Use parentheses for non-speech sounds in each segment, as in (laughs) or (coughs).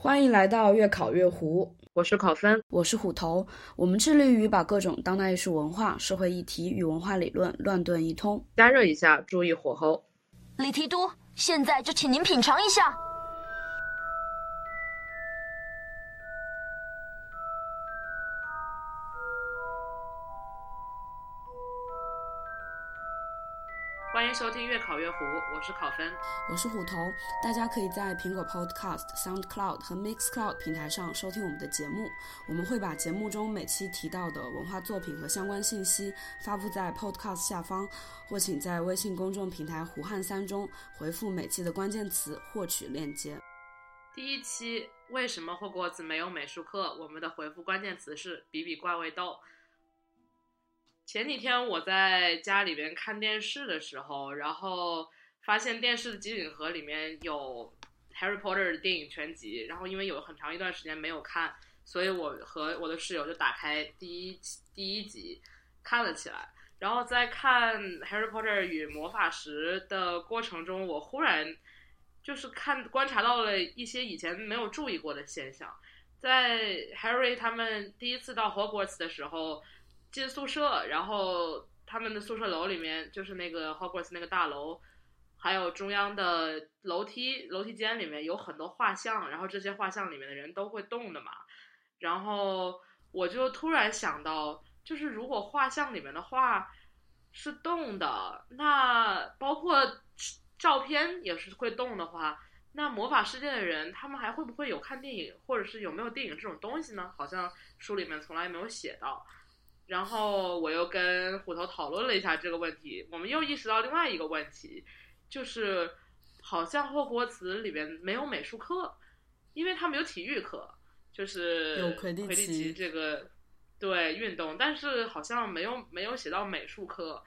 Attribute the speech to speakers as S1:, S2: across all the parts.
S1: 欢迎来到越考越糊，
S2: 我是考分，
S1: 我是虎头。我们致力于把各种当代艺术文化、社会议题与文化理论乱炖一通。
S2: 加热一下，注意火候。
S3: 李提督，现在就请您品尝一下。
S2: 收听越考越糊，我是考分，
S1: 我是虎头。大家可以在苹果 Podcast、SoundCloud 和 Mixcloud 平台上收听我们的节目。我们会把节目中每期提到的文化作品和相关信息发布在 Podcast 下方，或请在微信公众平台“胡汉三”中回复每期的关键词获取链接。
S2: 第一期为什么霍格沃茨没有美术课？我们的回复关键词是“比比怪味豆”。前几天我在家里边看电视的时候，然后发现电视的机顶盒里面有《Harry Potter》的电影全集，然后因为有很长一段时间没有看，所以我和我的室友就打开第一第一集看了起来。然后在看《Harry Potter 与魔法石》的过程中，我忽然就是看观察到了一些以前没有注意过的现象，在 Harry 他们第一次到 Hogwarts 的时候。进宿舍，然后他们的宿舍楼里面就是那个 Hogwarts 那个大楼，还有中央的楼梯楼梯间里面有很多画像，然后这些画像里面的人都会动的嘛。然后我就突然想到，就是如果画像里面的画是动的，那包括照片也是会动的话，那魔法世界的人他们还会不会有看电影，或者是有没有电影这种东西呢？好像书里面从来没有写到。然后我又跟虎头讨论了一下这个问题，我们又意识到另外一个问题，就是好像霍格沃茨里边没有美术课，因为他没有体育课，就是有
S1: 魁地
S2: 奇这个对运动，但是好像没有没有写到美术课，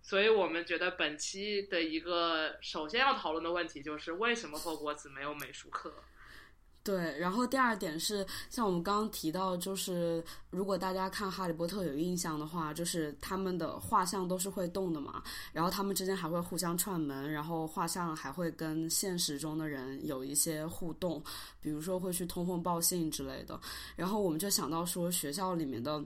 S2: 所以我们觉得本期的一个首先要讨论的问题就是为什么霍格沃茨没有美术课。
S1: 对，然后第二点是，像我们刚刚提到，就是如果大家看《哈利波特》有印象的话，就是他们的画像都是会动的嘛，然后他们之间还会互相串门，然后画像还会跟现实中的人有一些互动，比如说会去通风报信之类的，然后我们就想到说学校里面的。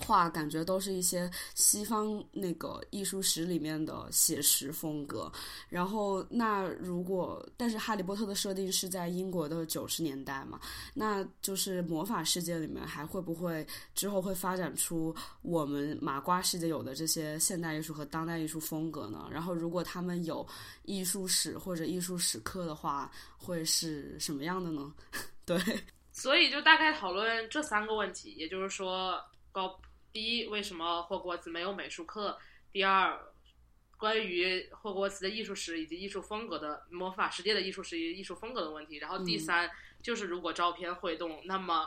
S1: 画感觉都是一些西方那个艺术史里面的写实风格，然后那如果但是哈利波特的设定是在英国的九十年代嘛，那就是魔法世界里面还会不会之后会发展出我们麻瓜世界有的这些现代艺术和当代艺术风格呢？然后如果他们有艺术史或者艺术史课的话，会是什么样的呢？(laughs) 对，
S2: 所以就大概讨论这三个问题，也就是说高。第一，为什么霍格沃茨没有美术课？第二，关于霍格沃茨的艺术史以及艺术风格的魔法世界的艺术史以及艺术风格的问题。然后第三，就是如果照片会动，那么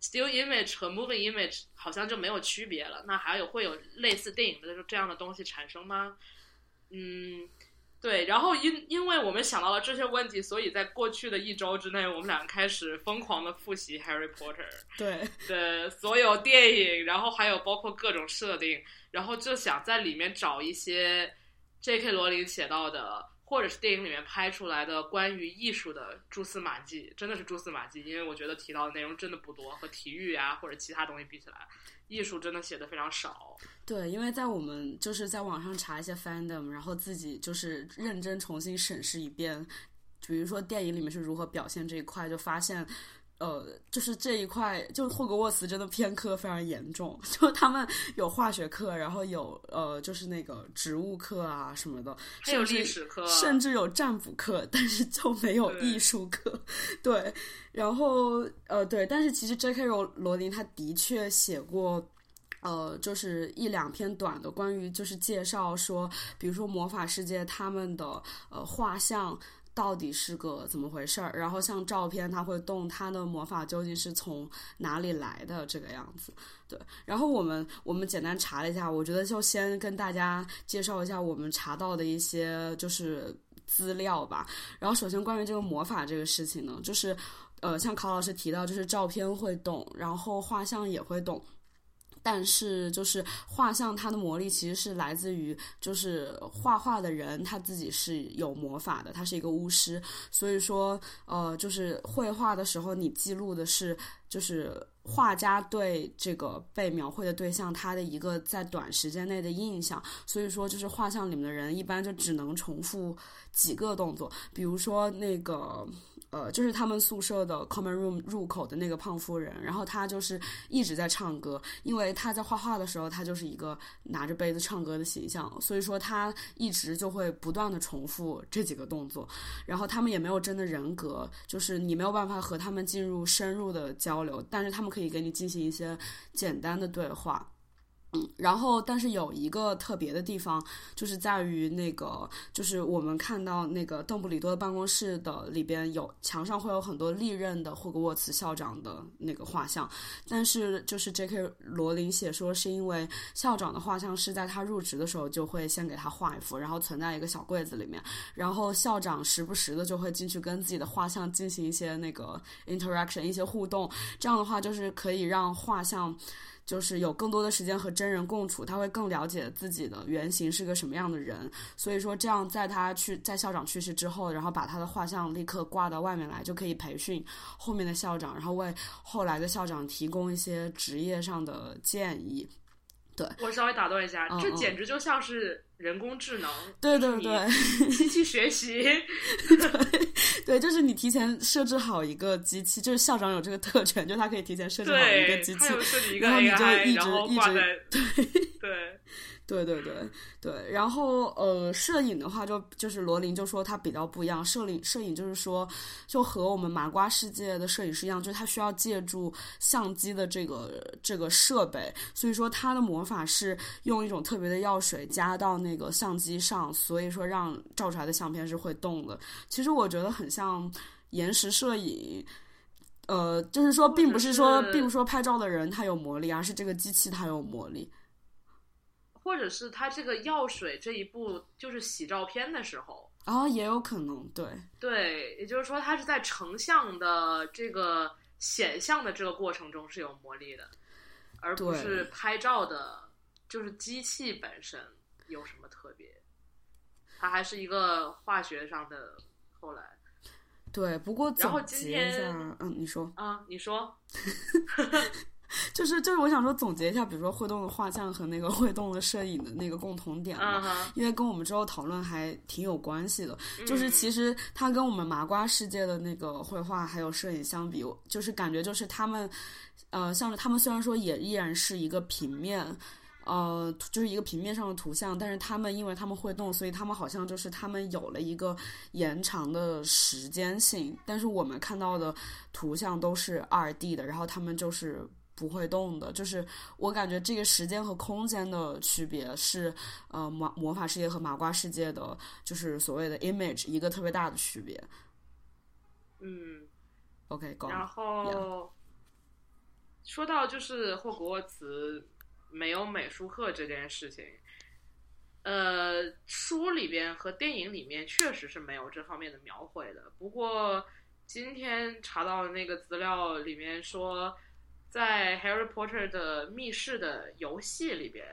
S2: still image 和 moving image 好像就没有区别了。那还有会有类似电影的这样的东西产生吗？嗯。对，然后因因为我们想到了这些问题，所以在过去的一周之内，我们俩开始疯狂的复习《Harry Potter》
S1: 对 (laughs)
S2: 的所有电影，然后还有包括各种设定，然后就想在里面找一些 J.K. 罗琳写到的，或者是电影里面拍出来的关于艺术的蛛丝马迹，真的是蛛丝马迹，因为我觉得提到的内容真的不多，和体育啊或者其他东西比起来。艺术真的写的非常少，
S1: 对，因为在我们就是在网上查一些 fandom，然后自己就是认真重新审视一遍，比如说电影里面是如何表现这一块，就发现。呃，就是这一块，就霍格沃茨真的偏科非常严重。(laughs) 就他们有化学课，然后有呃，就是那个植物课啊什么的，
S2: 还有历史课，
S1: 甚至有占卜课，但是就没有艺术课。(laughs) 对，然后呃，对，但是其实 J.K. 罗罗琳他的确写过，呃，就是一两篇短的关于就是介绍说，比如说魔法世界他们的呃画像。到底是个怎么回事儿？然后像照片，它会动，它的魔法究竟是从哪里来的？这个样子，对。然后我们我们简单查了一下，我觉得就先跟大家介绍一下我们查到的一些就是资料吧。然后首先关于这个魔法这个事情呢，就是呃，像考老师提到，就是照片会动，然后画像也会动。但是就是画像它的魔力其实是来自于就是画画的人他自己是有魔法的，他是一个巫师，所以说呃就是绘画的时候你记录的是就是画家对这个被描绘的对象他的一个在短时间内的印象，所以说就是画像里面的人一般就只能重复几个动作，比如说那个。呃，就是他们宿舍的 common room 入口的那个胖夫人，然后她就是一直在唱歌，因为她在画画的时候，她就是一个拿着杯子唱歌的形象，所以说她一直就会不断的重复这几个动作，然后他们也没有真的人格，就是你没有办法和他们进入深入的交流，但是他们可以给你进行一些简单的对话。然后，但是有一个特别的地方，就是在于那个，就是我们看到那个邓布利多的办公室的里边有墙上会有很多历任的霍格沃茨校长的那个画像，但是就是 J.K. 罗琳写说是因为校长的画像是在他入职的时候就会先给他画一幅，然后存在一个小柜子里面，然后校长时不时的就会进去跟自己的画像进行一些那个 interaction 一些互动，这样的话就是可以让画像。就是有更多的时间和真人共处，他会更了解自己的原型是个什么样的人。所以说，这样在他去在校长去世之后，然后把他的画像立刻挂到外面来，就可以培训后面的校长，然后为后来的校长提供一些职业上的建议。对
S2: 我稍微打断一下，这简直就像是人工智能，
S1: 对对对，
S2: 机器学习，(laughs)
S1: 对对，就是你提前设置好一个机器，就是校长有这个特权，就他可以提前设置好一个机器，然后你就一直一直
S2: 对对。(laughs)
S1: 对对对对对，然后呃，摄影的话就就是罗琳就说他比较不一样，摄影摄影就是说就和我们麻瓜世界的摄影师一样，就是他需要借助相机的这个这个设备，所以说他的魔法是用一种特别的药水加到那个相机上，所以说让照出来的相片是会动的。其实我觉得很像延时摄影，呃，就是说并不是说并不是说拍照的人他有魔力，而是这个机器它有魔力。
S2: 或者是他这个药水这一步就是洗照片的时候
S1: 啊，也有可能，对
S2: 对，也就是说他是在成像的这个显像的这个过程中是有魔力的，而不是拍照的，就是机器本身有什么特别，它还是一个化学上的。后来，
S1: 对，不过
S2: 然后今天，
S1: 嗯，你说
S2: 啊，你说。(laughs)
S1: 就是就是，我想说总结一下，比如说会动的画像和那个会动的摄影的那个共同点嘛，因为跟我们之后讨论还挺有关系的。就是其实它跟我们麻瓜世界的那个绘画还有摄影相比，就是感觉就是他们，呃，像是他们虽然说也依然是一个平面，呃，就是一个平面上的图像，但是他们因为他们会动，所以他们好像就是他们有了一个延长的时间性。但是我们看到的图像都是二 D 的，然后他们就是。不会动的，就是我感觉这个时间和空间的区别是，呃，魔魔法世界和麻瓜世界的，就是所谓的 image 一个特别大的区别。
S2: 嗯
S1: ，OK，
S2: 然后说到就是霍格沃茨没有美术课这件事情，呃，书里边和电影里面确实是没有这方面的描绘的。不过今天查到的那个资料里面说。在《Harry Potter》的密室的游戏里边，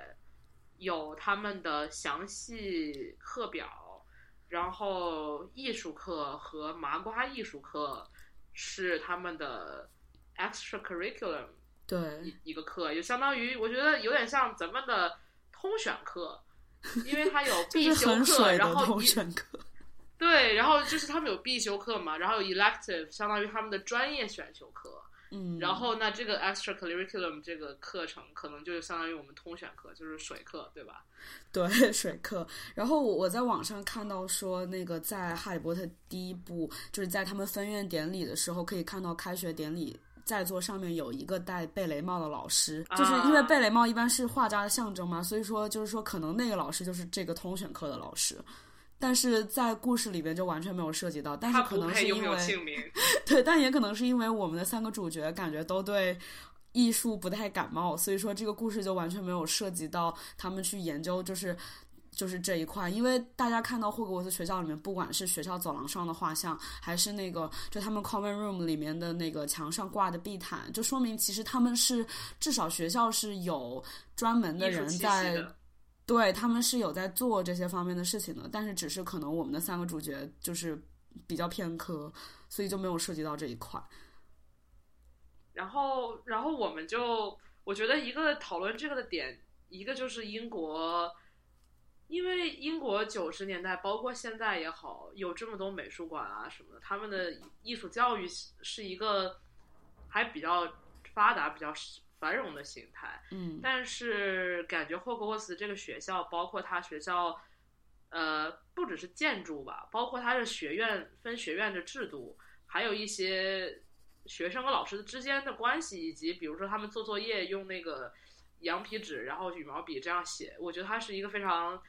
S2: 有他们的详细课表，然后艺术课和麻瓜艺术课是他们的 extra curriculum，
S1: 对，
S2: 一一个课，就相当于我觉得有点像咱们的通选课，因为它有必 (laughs) 修课，然后
S1: 通选课，(laughs)
S2: 对，然后就是他们有必修课嘛，然后有 elective，相当于他们的专业选修课。
S1: 嗯，
S2: 然后那这个 extra curriculum 这个课程可能就相当于我们通选课，就是水课，对吧？
S1: 对，(laughs) 水课。然后我我在网上看到说，那个在《哈利波特》第一部，就是在他们分院典礼的时候，可以看到开学典礼在座上面有一个戴贝雷帽的老师，就是因为贝雷帽一般是画家的象征嘛，所以说就是说可能那个老师就是这个通选课的老师。但是在故事里边就完全没有涉及到，但是可能是因为 (laughs) 对，但也可能是因为我们的三个主角感觉都对艺术不太感冒，所以说这个故事就完全没有涉及到他们去研究，就是就是这一块，因为大家看到霍格沃茨学校里面，不管是学校走廊上的画像，还是那个就他们 common room 里面的那个墙上挂的地毯，就说明其实他们是至少学校是有专门的人在，对他们是有在做这些方面的事情的。但是只是可能我们的三个主角就是比较偏科，所以就没有涉及到这一块。
S2: 然后，然后我们就我觉得一个讨论这个的点，一个就是英国。因为英国九十年代，包括现在也好，有这么多美术馆啊什么的，他们的艺术教育是一个还比较发达、比较繁荣的形态。
S1: 嗯，
S2: 但是感觉霍格沃茨这个学校，包括他学校，呃，不只是建筑吧，包括它的学院分学院的制度，还有一些学生和老师之间的关系，以及比如说他们做作业用那个羊皮纸，然后羽毛笔这样写，我觉得它是一个非常。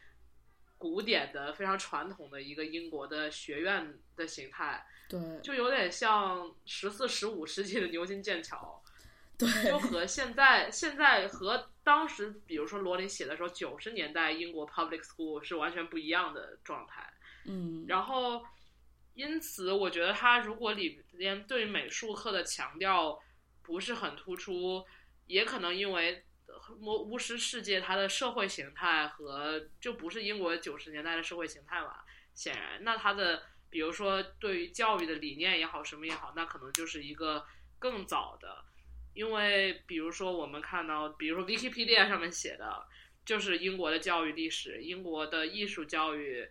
S2: 古典的、非常传统的一个英国的学院的形态，
S1: 对，
S2: 就有点像十四、十五世纪的牛津、剑桥，
S1: 对，(laughs)
S2: 就和现在、现在和当时，比如说罗琳写的时候，九十年代英国 public school 是完全不一样的状态，
S1: 嗯，
S2: 然后因此，我觉得他如果里边对美术课的强调不是很突出，也可能因为。魔巫师世界，它的社会形态和就不是英国九十年代的社会形态嘛？显然，那它的比如说对于教育的理念也好，什么也好，那可能就是一个更早的。因为比如说我们看到，比如说 Wikipedia 上面写的，就是英国的教育历史，英国的艺术教育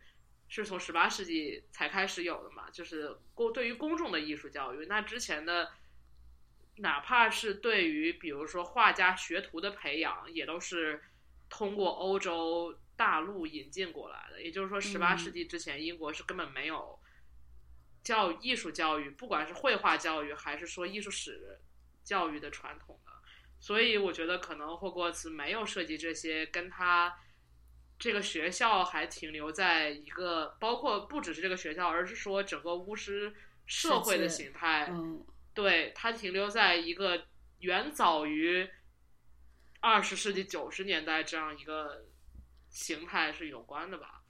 S2: 是从十八世纪才开始有的嘛？就是公对于公众的艺术教育，那之前的。哪怕是对于比如说画家学徒的培养，也都是通过欧洲大陆引进过来的。也就是说，十八世纪之前，英国是根本没有教艺术教育，不管是绘画教育还是说艺术史教育的传统的。所以，我觉得可能霍格沃茨没有涉及这些，跟他这个学校还停留在一个，包括不只是这个学校，而是说整个巫师社会的形态。嗯对，它停留在一个远早于二十世纪九十年代这样一个形态是有关的吧？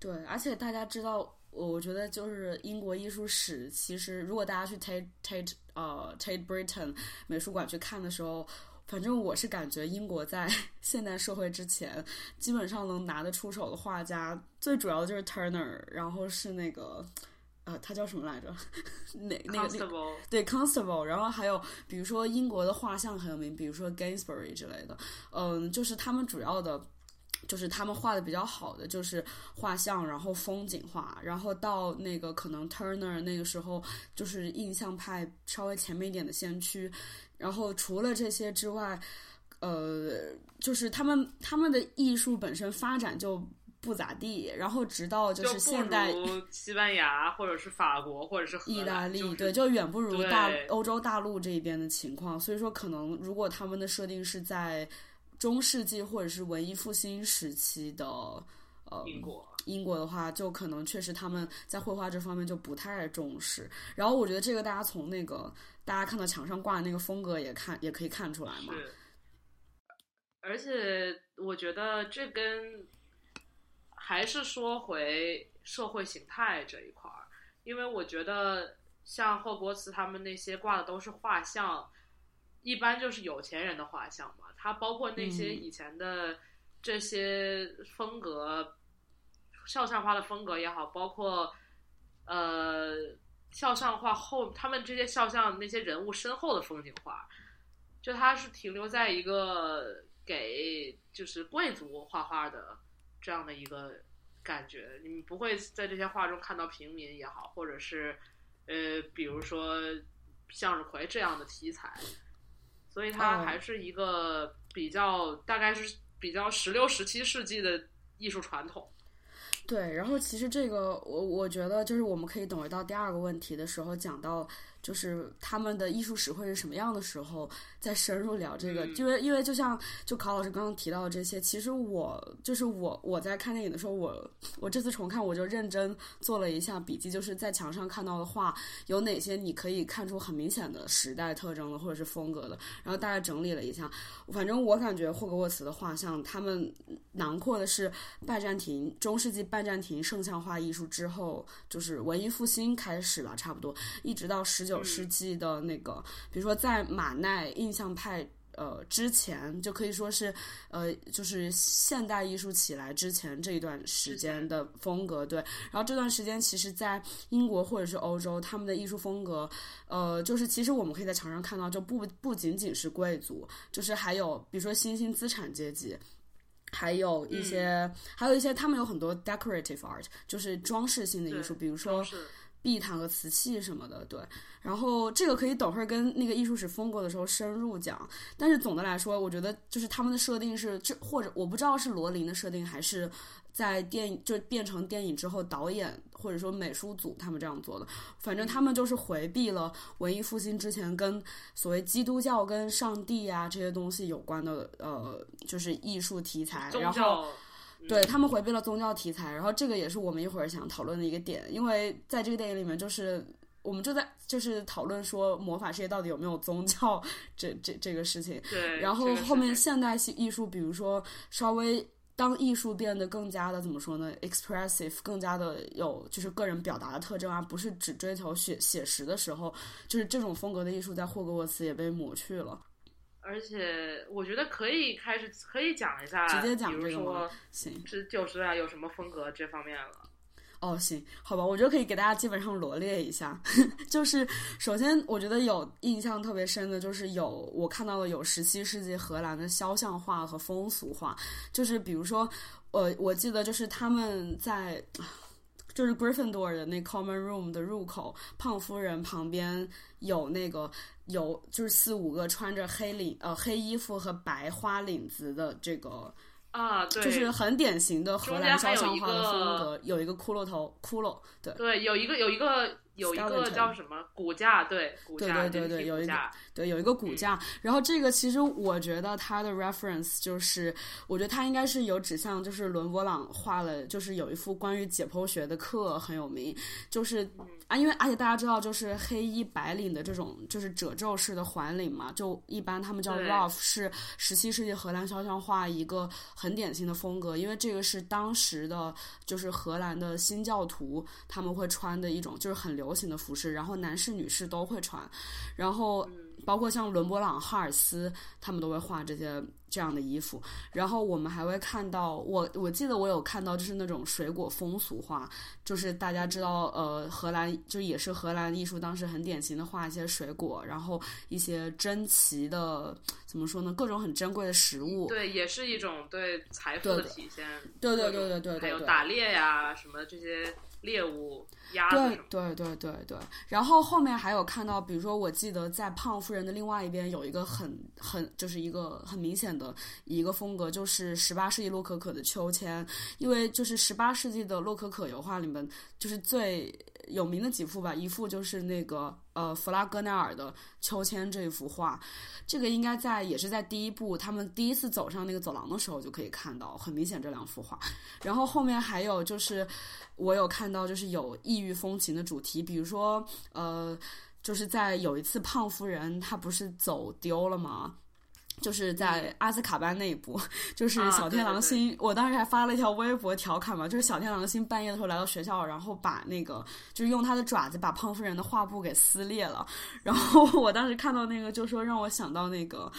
S1: 对，而且大家知道，我觉得就是英国艺术史，其实如果大家去 Tate Tate 呃 Tate Britain 美术馆去看的时候，反正我是感觉英国在 (laughs) 现代社会之前，基本上能拿得出手的画家，最主要的就是 Turner，然后是那个。呃，他叫什么来着？(laughs) 那那个对 Constable，然后还有比如说英国的画像很有名，比如说 Gainsbury 之类的。嗯，就是他们主要的，就是他们画的比较好的就是画像，然后风景画，然后到那个可能 Turner 那个时候就是印象派稍微前面一点的先驱。然后除了这些之外，呃，就是他们他们的艺术本身发展就。不咋地，然后直到就是现代，
S2: 西班牙或者是法国或者是
S1: 意大利，
S2: 对，
S1: 就远不如大欧洲大陆这一边的情况。所以说，可能如果他们的设定是在中世纪或者是文艺复兴时期的呃
S2: 英国，
S1: 英国的话，就可能确实他们在绘画这方面就不太重视。然后我觉得这个大家从那个大家看到墙上挂的那个风格也看也可以看出来嘛。
S2: 而且我觉得这跟还是说回社会形态这一块儿，因为我觉得像霍格沃茨他们那些挂的都是画像，一般就是有钱人的画像嘛。它包括那些以前的这些风格，肖像画的风格也好，包括呃肖像画后他们这些肖像那些人物身后的风景画，就它是停留在一个给就是贵族画画的。这样的一个感觉，你不会在这些画中看到平民也好，或者是呃，比如说向日葵这样的题材，所以它还是一个比较大概是比较十六、十七世纪的艺术传统。
S1: 对，然后其实这个我我觉得就是我们可以等回到第二个问题的时候讲到。就是他们的艺术史会是什么样的时候，再深入聊这个。
S2: 嗯
S1: 因为因为就像就考老师刚刚提到的这些，其实我就是我我在看电影的时候，我我这次重看我就认真做了一下笔记，就是在墙上看到的画有哪些你可以看出很明显的时代特征的或者是风格的，然后大概整理了一下。反正我感觉霍格沃茨的画像，他们囊括的是拜占庭中世纪拜占庭圣像画艺术之后，就是文艺复兴开始吧，差不多一直到十九世纪的那个，比如说在马奈印象派。呃，之前就可以说是，呃，就是现代艺术起来之前这一段时间的风格，对。然后这段时间，其实，在英国或者是欧洲，他们的艺术风格，呃，就是其实我们可以在墙上看到，就不不仅仅是贵族，就是还有比如说新兴资产阶级。还有一些，还有一些，他们有很多 decorative art，就是装饰性的艺术，比如说
S2: 是
S1: 壁毯和瓷器什么的，对。然后这个可以等会儿跟那个艺术史风格的时候深入讲。但是总的来说，我觉得就是他们的设定是，这或者我不知道是罗琳的设定，还是在电影就变成电影之后导演或者说美术组他们这样做的。反正他们就是回避了文艺复兴之前跟所谓基督教跟上帝啊这些东西有关的呃，就是艺术题材，然后。对他们回避了宗教题材，然后这个也是我们一会儿想讨论的一个点，因为在这个电影里面，就是我们就在就是讨论说魔法世界到底有没有宗教这这这个事情，
S2: 对，
S1: 然后后面现代系艺术，比如说稍微当艺术变得更加的怎么说呢，expressive，更加的有就是个人表达的特征啊，不是只追求写写实的时候，就是这种风格的艺术在霍格沃茨也被抹去了。
S2: 而且我觉得可以开始可以讲一下，
S1: 直接讲这个吗行，
S2: 是就是啊，有什么风格这方面了。
S1: 哦，行，好吧，我觉得可以给大家基本上罗列一下。(laughs) 就是首先，我觉得有印象特别深的，就是有我看到的有十七世纪荷兰的肖像画和风俗画，就是比如说，呃，我记得就是他们在。就是 Gryffindor 的那 Common Room 的入口，胖夫人旁边有那个有就是四五个穿着黑领呃黑衣服和白花领子的这个
S2: 啊，对，
S1: 就是很典型的荷兰肖像画的
S2: 中间还有一个
S1: 风格，有一个骷髅头，骷髅，对。
S2: 对，有一个有一个有一个叫什么骨架，对骨架，
S1: 对对对，有一个对有一个骨架。然后这个其实我觉得它的 reference 就是，我觉得它应该是有指向，就是伦勃朗画了，就是有一幅关于解剖学的课很有名，就是啊，因为而且大家知道，就是黑衣白领的这种就是褶皱式的环领嘛，就一般他们叫
S2: 对。
S1: Ruff，是十七世纪荷兰肖像画一个很典型的风格，因为这个是当时的就是荷兰的新教徒他们会穿的一种就是很流行的服饰，然后男士女士都会穿，然后包括像伦勃朗、哈尔斯他们都会画这些这样的衣服，然后我们还会看到我我记得我有看到就是那种水果风俗画，就是大家知道呃荷兰就也是荷兰艺术当时很典型的画一些水果，然后一些珍奇的怎么说呢各种很珍贵的食物，
S2: 对，也是一种对财富
S1: 的
S2: 的体现。
S1: 对对对对对对
S2: 还有打猎呀，什么这些猎物、鸭子。
S1: 对对对对对，然后后面还有看到，比如说，我记得在胖夫人的另外一边有一个很很就是一个很明显的一个风格，就是十八世纪洛可可的秋千，因为就是十八世纪的洛可可油画里面，就是最有名的几幅吧，一幅就是那个呃弗拉戈奈尔的秋千这一幅画，这个应该在也是在第一部他们第一次走上那个走廊的时候就可以看到，很明显这两幅画。然后后面还有就是我有看到就是有异域风情的主题，比如说呃，就是在有一次胖夫人她不是走丢了吗？就是在阿兹卡班那一部，(laughs) 就是
S2: 啊
S1: 小天狼
S2: 对对
S1: 星，我当时还发了一条微博调侃嘛，就是小天狼星半夜的时候来到学校，然后把那个就是用他的爪子把胖夫人的画布给撕裂了，然后我当时看到那个就说让我想到那个。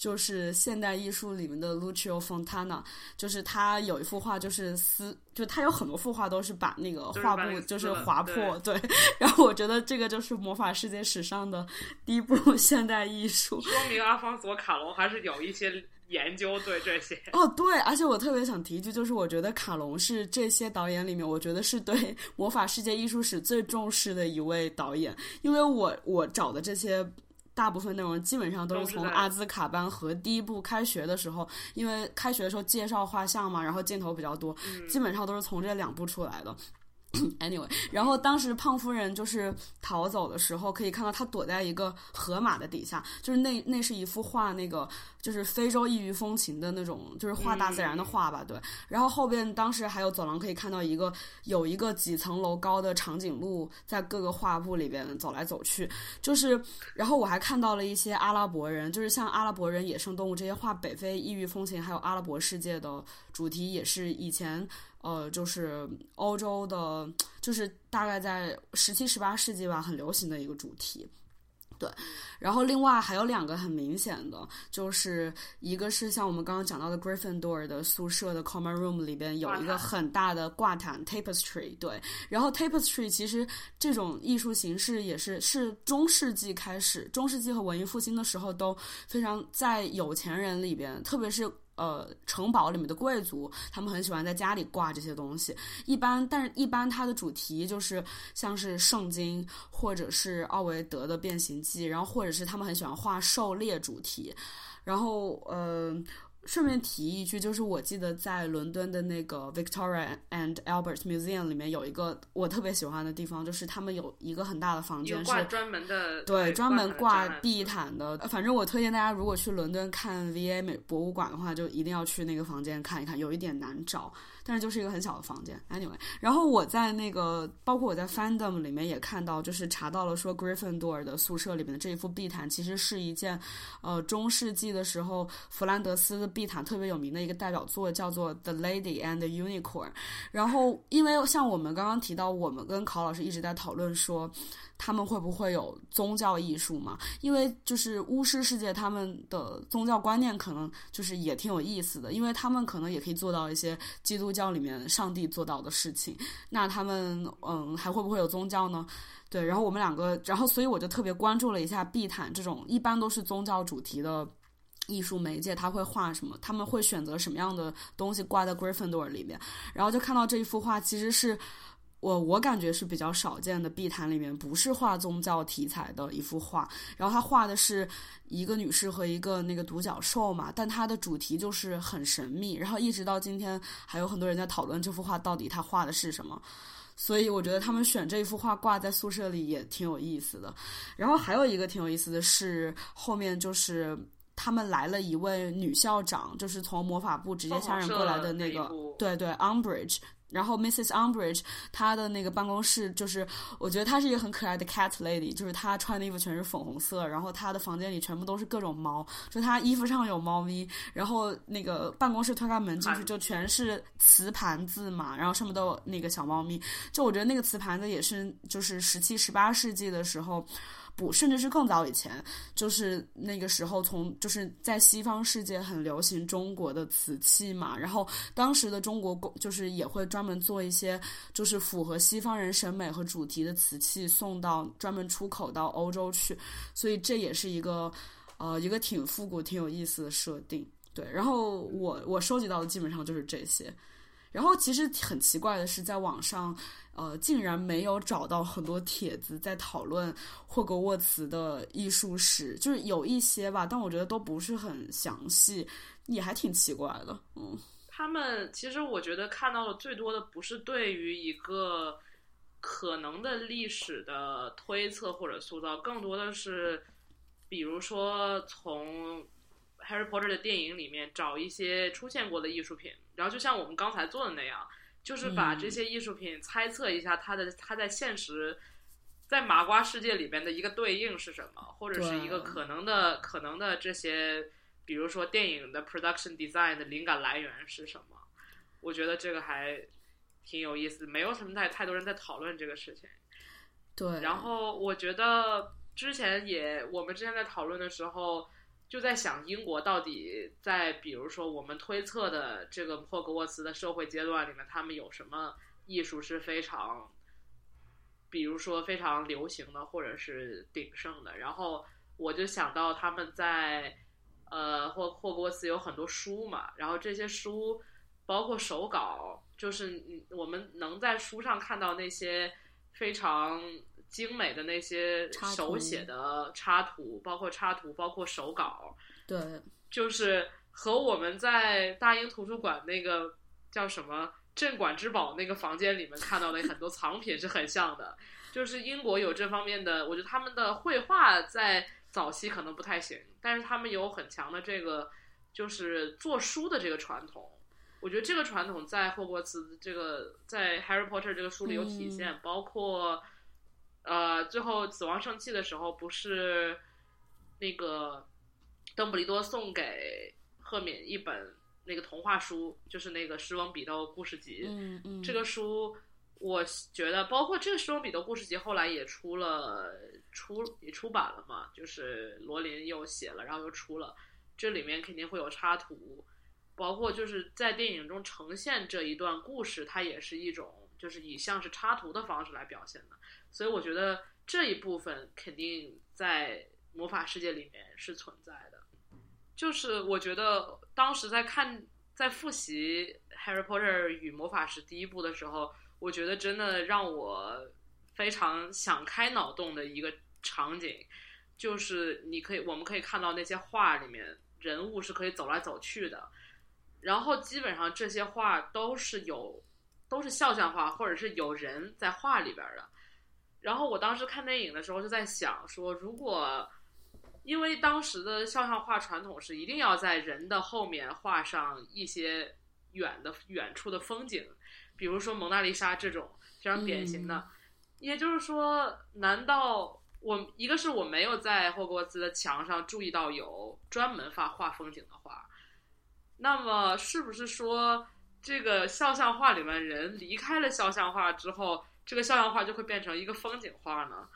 S1: 就是现代艺术里面的 Lucio Fontana，就是他有一幅画，就是撕，就他有很多幅画都是把那个画布就是划破，对。(laughs) 然后我觉得这个就是魔法世界史上的第一部 (laughs) 现代艺术。
S2: 说明阿方索卡隆还是有一些研究对这些。
S1: 哦，对，而且我特别想提一句，就是我觉得卡隆是这些导演里面，我觉得是对魔法世界艺术史最重视的一位导演，因为我我找的这些。大部分内容基本上都是从阿兹卡班和第一部开学的时候，因为开学的时候介绍画像嘛，然后镜头比较多，
S2: 嗯
S1: 基本上都是从这两部出来的。(clears throat) Anyway，然后当时胖夫人就是逃走的时候，可以看到她躲在一个河马的底下，就是那那是一幅画，那个就是非洲异域风情的那种，就是画大自然的画吧，对。然后后边当时还有走廊可以看到一个有一个几层楼高的长颈鹿在各个画布里边走来走去，就是然后我还看到了一些阿拉伯人，就是像阿拉伯人、野生动物这些画北非异域风情，还有阿拉伯世界的主题，也是以前。呃，就是欧洲的，就是大概在十七、十八世纪吧，很流行的一个主题。对，然后另外还有两个很明显的，就是一个是像我们刚刚讲到的 Gryffindor 的宿舍的 Common Room 里边有一个很大的挂毯 Tapestry。对，然后 Tapestry 其实这种艺术形式也是是中世纪开始，中世纪和文艺复兴的时候都非常在有钱人里边，特别是。呃，城堡里面的贵族，他们很喜欢在家里挂这些东西。一般，但是一般它的主题就是像是圣经，或者是奥维德的变形记，然后或者是他们很喜欢画狩猎主题。然后，嗯。顺便提一句，就是我记得在伦敦的那个 Victoria and Albert Museum 里面有一个我特别喜欢的地方，就是他们有一个很大的房间是
S2: 专门的，
S1: 对，专门挂地毯的。反正我推荐大家，如果去伦敦看 VA 美博物馆的话，就一定要去那个房间看一看，有一点难找。但是就是一个很小的房间，anyway。然后我在那个，包括我在 fandom 里面也看到，就是查到了说 Gryffindor 的宿舍里面的这一副地毯，其实是一件，呃，中世纪的时候弗兰德斯的地毯特别有名的一个代表作，叫做 The Lady and the Unicorn。然后因为像我们刚刚提到，我们跟考老师一直在讨论说。他们会不会有宗教艺术嘛？因为就是巫师世界，他们的宗教观念可能就是也挺有意思的，因为他们可能也可以做到一些基督教里面上帝做到的事情。那他们嗯，还会不会有宗教呢？对，然后我们两个，然后所以我就特别关注了一下地毯这种，一般都是宗教主题的艺术媒介，他会画什么？他们会选择什么样的东西挂在 Gryffindor 里面？然后就看到这一幅画，其实是。我我感觉是比较少见的，壁毯里面不是画宗教题材的一幅画，然后他画的是一个女士和一个那个独角兽嘛，但它的主题就是很神秘，然后一直到今天还有很多人在讨论这幅画到底他画的是什么，所以我觉得他们选这一幅画挂在宿舍里也挺有意思的。然后还有一个挺有意思的是后面就是他们来了一位女校长，就是从魔法部直接下任过来的那个，对对，Umbridge。然后 Mrs. Umbridge 她的那个办公室就是，我觉得她是一个很可爱的 cat lady，就是她穿的衣服全是粉红色，然后她的房间里全部都是各种猫，就她衣服上有猫咪，然后那个办公室推开门进去就全是瓷盘子嘛，然后上面都有那个小猫咪，就我觉得那个瓷盘子也是就是十七十八世纪的时候。甚至是更早以前，就是那个时候，从就是在西方世界很流行中国的瓷器嘛，然后当时的中国工就是也会专门做一些就是符合西方人审美和主题的瓷器，送到专门出口到欧洲去，所以这也是一个呃一个挺复古、挺有意思的设定。对，然后我我收集到的基本上就是这些，然后其实很奇怪的是，在网上。呃，竟然没有找到很多帖子在讨论霍格沃茨的艺术史，就是有一些吧，但我觉得都不是很详细，也还挺奇怪的。嗯，
S2: 他们其实我觉得看到的最多的不是对于一个可能的历史的推测或者塑造，更多的是，比如说从 Harry Potter 的电影里面找一些出现过的艺术品，然后就像我们刚才做的那样。就是把这些艺术品猜测一下，它的它在现实，在麻瓜世界里边的一个对应是什么，或者是一个可能的可能的这些，比如说电影的 production design 的灵感来源是什么？我觉得这个还挺有意思，没有什么太太多人在讨论这个事情。
S1: 对。
S2: 然后我觉得之前也我们之前在讨论的时候。就在想英国到底在比如说我们推测的这个霍格沃茨的社会阶段里面，他们有什么艺术是非常，比如说非常流行的或者是鼎盛的。然后我就想到他们在呃霍霍格沃茨有很多书嘛，然后这些书包括手稿，就是我们能在书上看到那些非常。精美的那些手写的插图，包括插图，包括手稿，
S1: 对，
S2: 就是和我们在大英图书馆那个叫什么镇馆之宝那个房间里面看到的很多藏品是很像的。就是英国有这方面的，我觉得他们的绘画在早期可能不太行，但是他们有很强的这个就是做书的这个传统。我觉得这个传统在霍格沃茨这个在《Harry Potter》这个书里有体现，包括呃最后死亡圣器的时候，不是那个邓布利多送给赫敏一本那个童话书，就是那个《狮王比斗故事集》。
S1: 嗯嗯，
S2: 这个书我觉得，包括这个《狮王比斗故事集》后来也出了出也出版了嘛，就是罗琳又写了，然后又出了，这里面肯定会有插图。包括就是在电影中呈现这一段故事，它也是一种就是以像是插图的方式来表现的，所以我觉得这一部分肯定在魔法世界里面是存在的。就是我觉得当时在看在复习《Harry Potter 与魔法石》第一部的时候，我觉得真的让我非常想开脑洞的一个场景，就是你可以我们可以看到那些画里面人物是可以走来走去的。然后基本上这些画都是有，都是肖像画，或者是有人在画里边的。然后我当时看电影的时候就在想说，如果因为当时的肖像画传统是一定要在人的后面画上一些远的远处的风景，比如说蒙娜丽莎这种非常典型的。也就是说，难道我一个是我没有在霍格沃兹的墙上注意到有专门画画风景的画？那么是不是说，这个肖像画里面人离开了肖像画之后，这个肖像画就会变成一个风景画呢？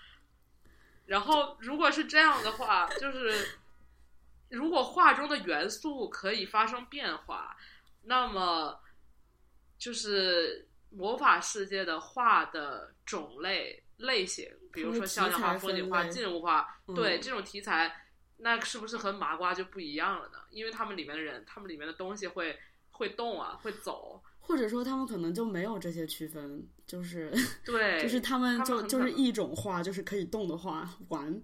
S2: 然后，如果是这样的话，就是如果画中的元素可以发生变化，那么就是魔法世界的画的种类类型，比如说肖像画、风景画、静物画，对这种题材。那是不是和麻瓜就不一样了呢？因为他们里面的人，他们里面的东西会会动啊，会走，
S1: 或者说他们可能就没有这些区分，就是
S2: 对，(laughs)
S1: 就是他们就
S2: 们
S1: 就是一种画，就是可以动的画，玩，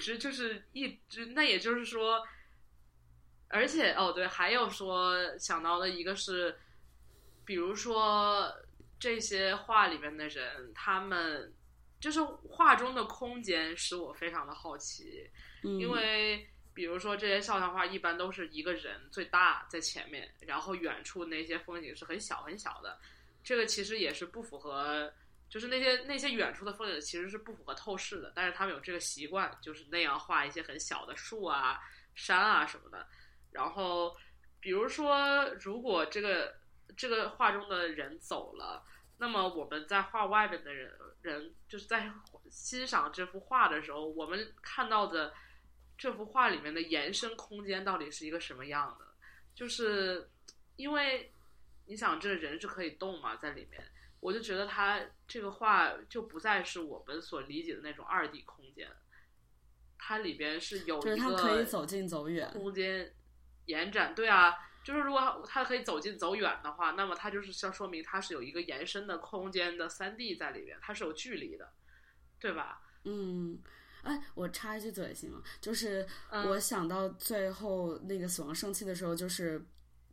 S2: 只就是一只，那也就是说，而且哦对，还有说想到的一个是，比如说这些画里面的人，他们就是画中的空间使我非常的好奇。因为比如说这些肖像画一般都是一个人最大在前面，然后远处那些风景是很小很小的，这个其实也是不符合，就是那些那些远处的风景其实是不符合透视的，但是他们有这个习惯，就是那样画一些很小的树啊、山啊什么的。然后比如说，如果这个这个画中的人走了，那么我们在画外面的人人就是在欣赏这幅画的时候，我们看到的。这幅画里面的延伸空间到底是一个什么样的？就是因为你想，这人是可以动嘛，在里面，我就觉得他这个画就不再是我们所理解的那种二 D 空间，它里边是有一个
S1: 可以走近走远
S2: 空间延展。对啊，就是如果它可以走近走远的话，那么它就是要说明它是有一个延伸的空间的三 D 在里边，它是有距离的，对吧？
S1: 嗯。哎，我插一句嘴行吗？就是我想到最后那个死亡圣器的时候，就是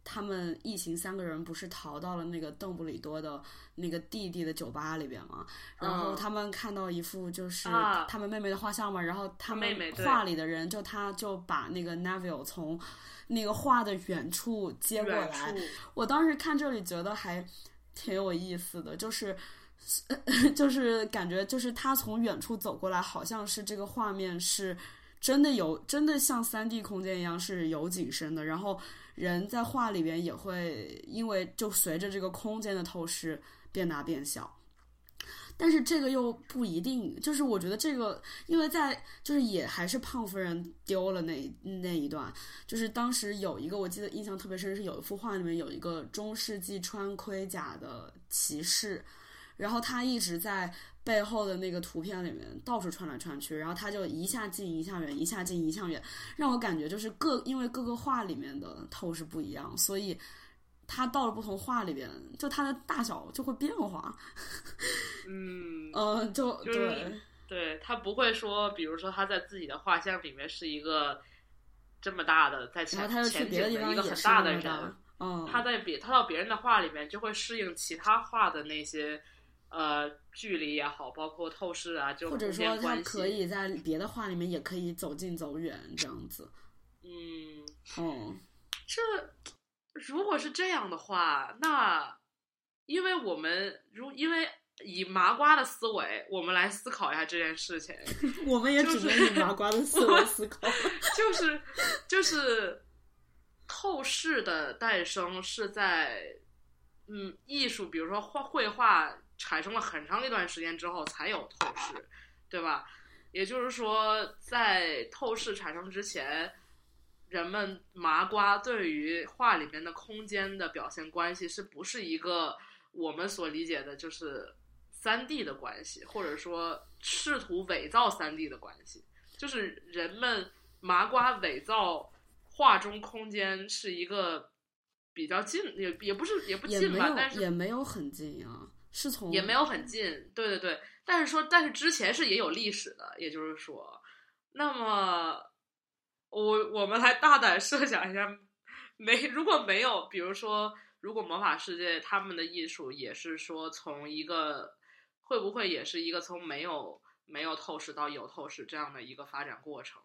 S1: 他们一行三个人不是逃到了那个邓布利多的那个弟弟的酒吧里边嘛？然后他们看到一幅就是他们妹妹的画像嘛，然后他们画里的人就他就把那个 Neville 从那个画的远处接过来。我当时看这里觉得还挺有意思的，就是。就是感觉，就是他从远处走过来，好像是这个画面是真的有，真的像三 D 空间一样是有景深的。然后人在画里边也会因为就随着这个空间的透视变大变小。但是这个又不一定，就是我觉得这个，因为在就是也还是胖夫人丢了那那一段，就是当时有一个我记得印象特别深，是有一幅画里面有一个中世纪穿盔甲的骑士。然后他一直在背后的那个图片里面到处穿来穿去，然后他就一下近一下远，一下近一下远，让我感觉就是各因为各个画里面的透视不一样，所以他到了不同画里边，就它的大小就会变化。
S2: 嗯，(laughs)
S1: 呃，就
S2: 对，对他不会说，比如说他在自己的画像里面是一个这么大的，在前前景的一个很大的人。
S1: 嗯，
S2: 他在别他到别人的画里面就会适应其他画的那些呃距离也好，包括透视啊，就
S1: 或者说他。可以在别的画里面也可以走近走远这样子。
S2: 嗯，
S1: 哦，
S2: 这如果是这样的话，那因为我们如因为以麻瓜的思维，我们来思考一下这件事情，(laughs)
S1: 我们也只能以麻瓜的思维思考。(laughs)
S2: 就是就是透视的诞生是在嗯艺术，比如说画绘画产生了很长一段时间之后才有透视，对吧？也就是说，在透视产生之前，人们麻瓜对于画里面的空间的表现关系，是不是一个我们所理解的，就是三 D 的关系，或者说试图伪造三 D 的关系？就是人们麻瓜伪造画中空间是一个比较近，也也不是也不近吧，但是
S1: 也没有很近啊，是从
S2: 也没有很近，对对对。但是说，但是之前是也有历史的，也就是说，那么我我们来大胆设想一下，没如果没有，比如说，如果魔法世界他们的艺术也是说从一个会不会也是一个从没有没有透视到有透视这样的一个发展过程？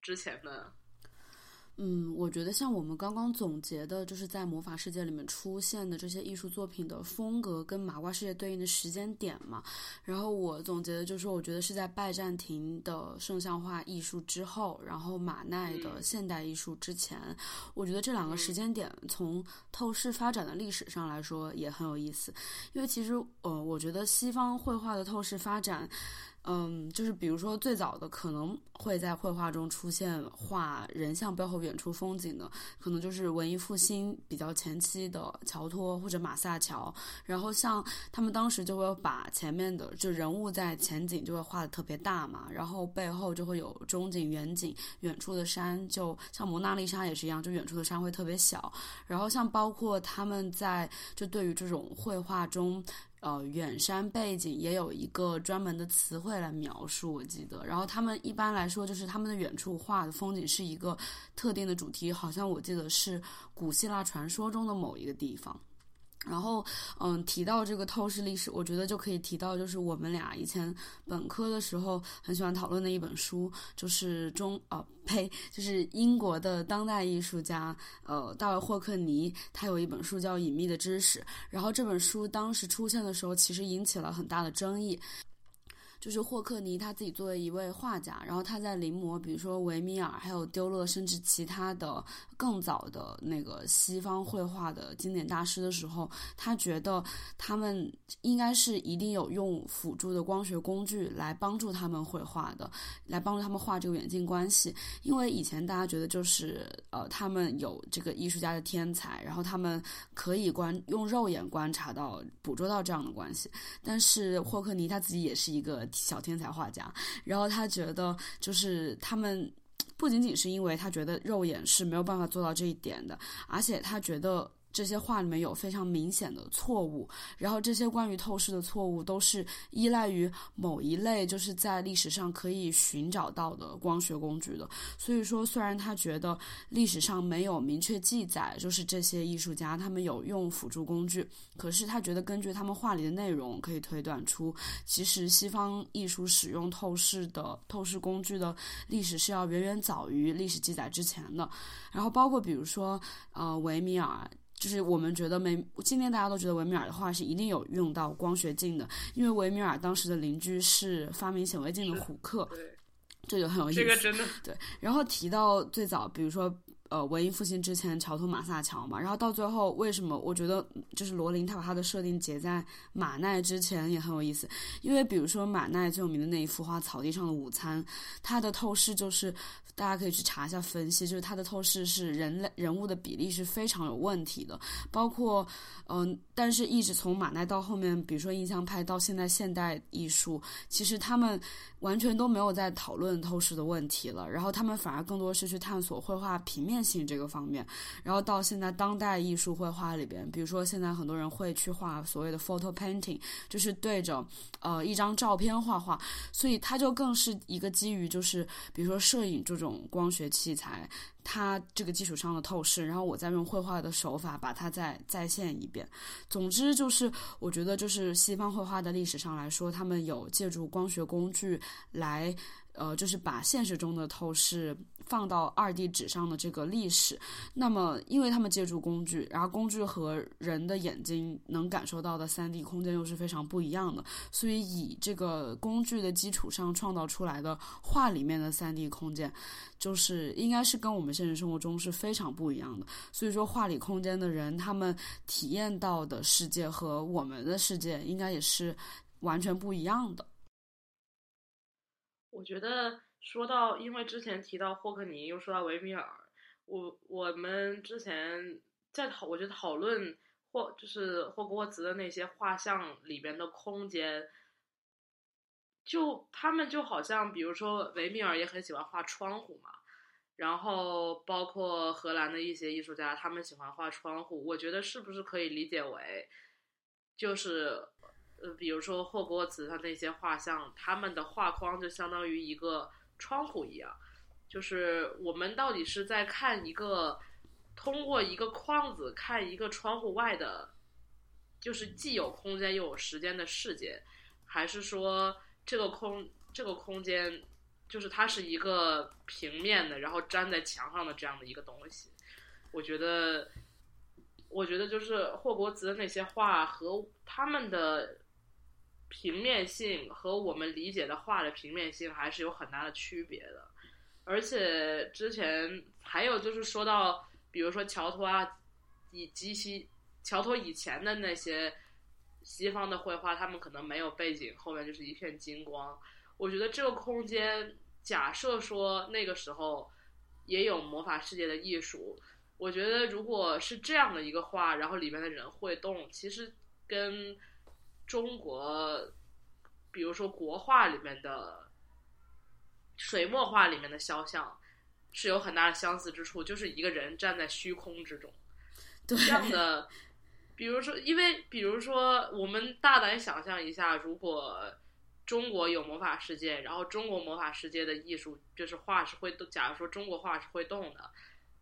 S2: 之前的
S1: 嗯，我觉得像我们刚刚总结的，就是在魔法世界里面出现的这些艺术作品的风格跟麻瓜世界对应的时间点嘛。然后我总结的就是说，我觉得是在拜占庭的圣像画艺术之后，然后马奈的
S2: 嗯
S1: 现代艺术之前。我觉得这两个时间点从透视发展的历史上来说也很有意思，因为其实呃，我觉得西方绘画的透视发展。嗯，就是比如说最早的可能会在绘画中出现画人像背后远处风景的，可能就是文艺复兴比较前期的乔托或者马萨乔。然后像他们当时就会把前面的就人物在前景就会画的特别大嘛，然后背后就会有中景、远景，远处的山就像蒙娜丽莎也是一样，就远处的山会特别小。然后像包括他们在就对于这种绘画中。呃，远山背景也有一个专门的词汇来描述，我记得。然后他们一般来说，就是他们的远处画的风景是一个特定的主题，好像我记得是古希腊传说中的某一个地方。然后，嗯，提到这个透视历史，我觉得就可以提到，就是我们俩以前本科的时候很喜欢讨论的一本书，就是中呃呸，就是英国的当代艺术家呃大卫霍克尼，他有一本书叫《隐秘的知识》，然后这本书当时出现的时候，其实引起了很大的争议。就是霍克尼他自己作为一位画家，然后他在临摹，比如说维米尔、还有丢勒，甚至其他的更早的那个西方绘画的经典大师的时候，他觉得他们应该是一定有用辅助的光学工具来帮助他们绘画的，来帮助他们画这个远近关系。因为以前大家觉得就是呃，他们有这个艺术家的天才，然后他们可以观用肉眼观察到、捕捉到这样的关系。但是霍克尼他自己也是一个小天才画家，然后他觉得就是他们不仅仅是因为他觉得肉眼是没有办法做到这一点的，而且他觉得。这些画里面有非常明显的错误，然后这些关于透视的错误都是依赖于某一类就是在历史上可以寻找到的光学工具的。所以说，虽然他觉得历史上没有明确记载，就是这些艺术家他们有用辅助工具，可是他觉得根据他们画里的内容可以推断出，其实西方艺术使用透视的透视工具的历史是要远远早于历史记载之前的。然后包括比如说，呃，维米尔。就是我们觉得维，今天大家都觉得维米尔的画是一定有用到光学镜的，因为维米尔当时的邻居是发明显微镜的虎克，
S2: 对，
S1: 这就很有意思。
S2: 这个真的
S1: 对。然后提到最早，比如说呃文艺复兴之前乔托马萨乔嘛，然后到最后为什么我觉得就是罗琳他把他的设定结在马奈之前也很有意思，因为比如说马奈最有名的那一幅画《草地上的午餐》，它的透视就是。大家可以去查一下分析，就是他的透视是人类人物的比例是非常有问题的，包括嗯、但是一直从马奈到后面，比如说印象派到现在现代艺术，其实他们完全都没有在讨论透视的问题了，然后他们反而更多是去探索绘画平面性这个方面，然后到现在当代艺术绘画里边，比如说现在很多人会去画所谓的 photo painting，就是对着呃一张照片画画，所以它就更是一个基于就是比如说摄影这种光学器材。它这个基础上的透视，然后我再用绘画的手法把它再再现一遍。总之就是，我觉得就是西方绘画的历史上来说，他们有借助光学工具来。呃，就是把现实中的透视放到二 D 纸上的这个历史。那么，因为他们借助工具，然后工具和人的眼睛能感受到的三 D 空间又是非常不一样的，所以以这个工具的基础上创造出来的画里面的三 D 空间，就是应该是跟我们现实生活中是非常不一样的。所以说，画里空间的人他们体验到的世界和我们的世界应该也是完全不一样的。
S2: 我觉得说到，因为之前提到霍克尼，又说到维米尔，我我们之前在讨，我觉得讨论霍就是霍格沃茨的那些画像里边的空间，就他们就好像，比如说维米尔也很喜欢画窗户嘛，然后包括荷兰的一些艺术家，他们喜欢画窗户，我觉得是不是可以理解为，就是。呃，比如说霍格沃茨他那些画像，他们的画框就相当于一个窗户一样，就是我们到底是在看一个通过一个框子看一个窗户外的，就是既有空间又有时间的世界，还是说这个空这个空间就是它是一个平面的，然后粘在墙上的这样的一个东西？我觉得，我觉得就是霍格沃茨的那些画和他们的。平面性和我们理解的画的平面性还是有很大的区别的，而且之前还有就是说到，比如说乔托啊，以及其乔托以前的那些西方的绘画，他们可能没有背景，后面就是一片金光。我觉得这个空间，假设说那个时候也有魔法世界的艺术，我觉得如果是这样的一个画，然后里面的人会动，其实跟。中国，比如说国画里面的水墨画里面的肖像，是有很大的相似之处，就是一个人站在虚空之中。
S1: 这
S2: 样的，比如说，因为比如说，我们大胆想象一下，如果中国有魔法世界，然后中国魔法世界的艺术就是画是会动，假如说中国画是会动的，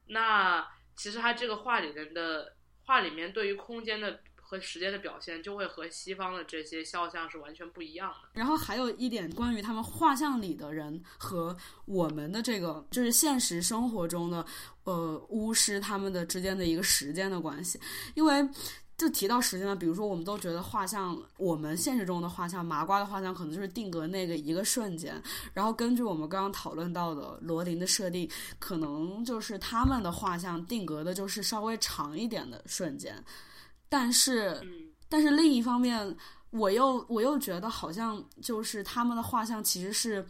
S2: 那其实它这个画里面的画里面对于空间的。和时间的表现就会和西方的这些肖像是完全不一样的。
S1: 然后还有一点关于他们画像里的人和我们的这个就是现实生活中的呃巫师他们的之间的一个时间的关系，因为就提到时间呢，比如说我们都觉得画像，我们现实中的画像，麻瓜的画像可能就是定格那个一个瞬间，然后根据我们刚刚讨论到的罗琳的设定，可能就是他们的画像定格的就是稍微长一点的瞬间。但是，但是另一方面，我又我又觉得好像就是他们的画像其实是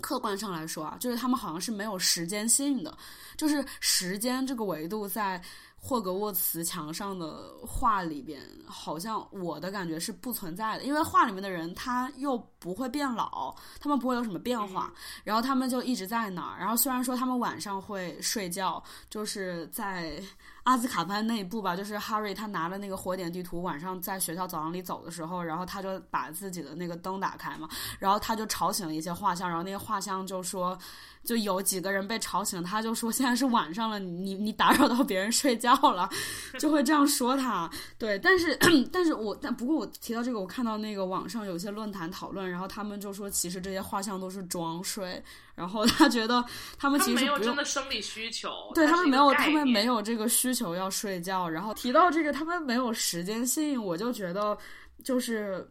S1: 客观上来说啊，就是他们好像是没有时间性的，就是时间这个维度在霍格沃茨墙上的画里边，好像我的感觉是不存在的，因为画里面的人他又不会变老，他们不会有什么变化，然后他们就一直在那儿，然后虽然说他们晚上会睡觉，就是在。阿兹卡班那一部吧，就是 Harry 他拿了那个火点地图，晚上在学校走廊里走的时候，然后他就把自己的那个灯打开嘛，然后他就吵醒了一些画像，然后那些画像就说，就有几个人被吵醒，他就说现在是晚上了，你你打扰到别人睡觉了，(laughs) 就会这样说他。对，但是 (coughs) 但是我但不过我提到这个，我看到那个网上有些论坛讨论，然后他们就说其实这些画像都是装睡。然后他觉得他们其实
S2: 没有真的生理需求，
S1: 对他们没有，他们没有这个需求要睡觉。然后提到这个，他们没有时间性，我就觉得就是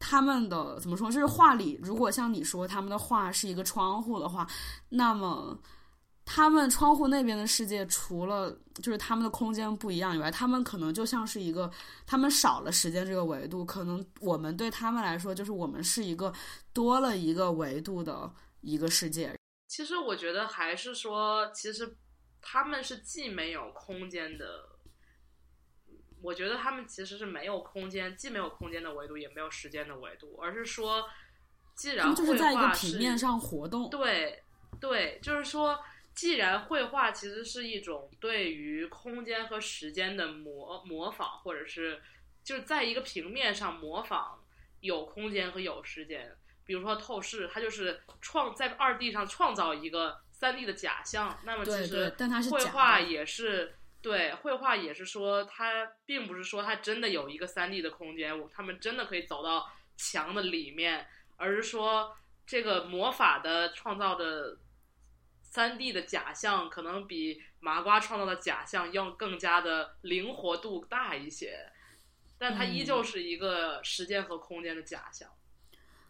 S1: 他们的怎么说？就是画里，如果像你说他们的画是一个窗户的话，那么他们窗户那边的世界，除了就是他们的空间不一样以外，他们可能就像是一个，他们少了时间这个维度，可能我们对他们来说，就是我们是一个多了一个维度的。一个世界，
S2: 其实我觉得还是说，其实他们是既没有空间的，我觉得他们其实是没有空间，既没有空间的维度，也没有时间的维度，而是说，既然
S1: 就是在一个平面上活动，
S2: 对对，就是说，既然绘画其实是一种对于空间和时间的模模仿，或者是就是在一个平面上模仿有空间和有时间，比如说透视，它就是创在二 D 上创造一个三 D 的假象。那么其实
S1: 但它是
S2: 绘画也是对绘画也是说，它并不是说它真的有一个三 D 的空间，我他们真的可以走到墙的里面，而是说这个魔法的创造的三 D 的假象，可能比麻瓜创造的假象要更加的灵活度大一些，但它依旧是一个时间和空间的假象。
S1: 嗯，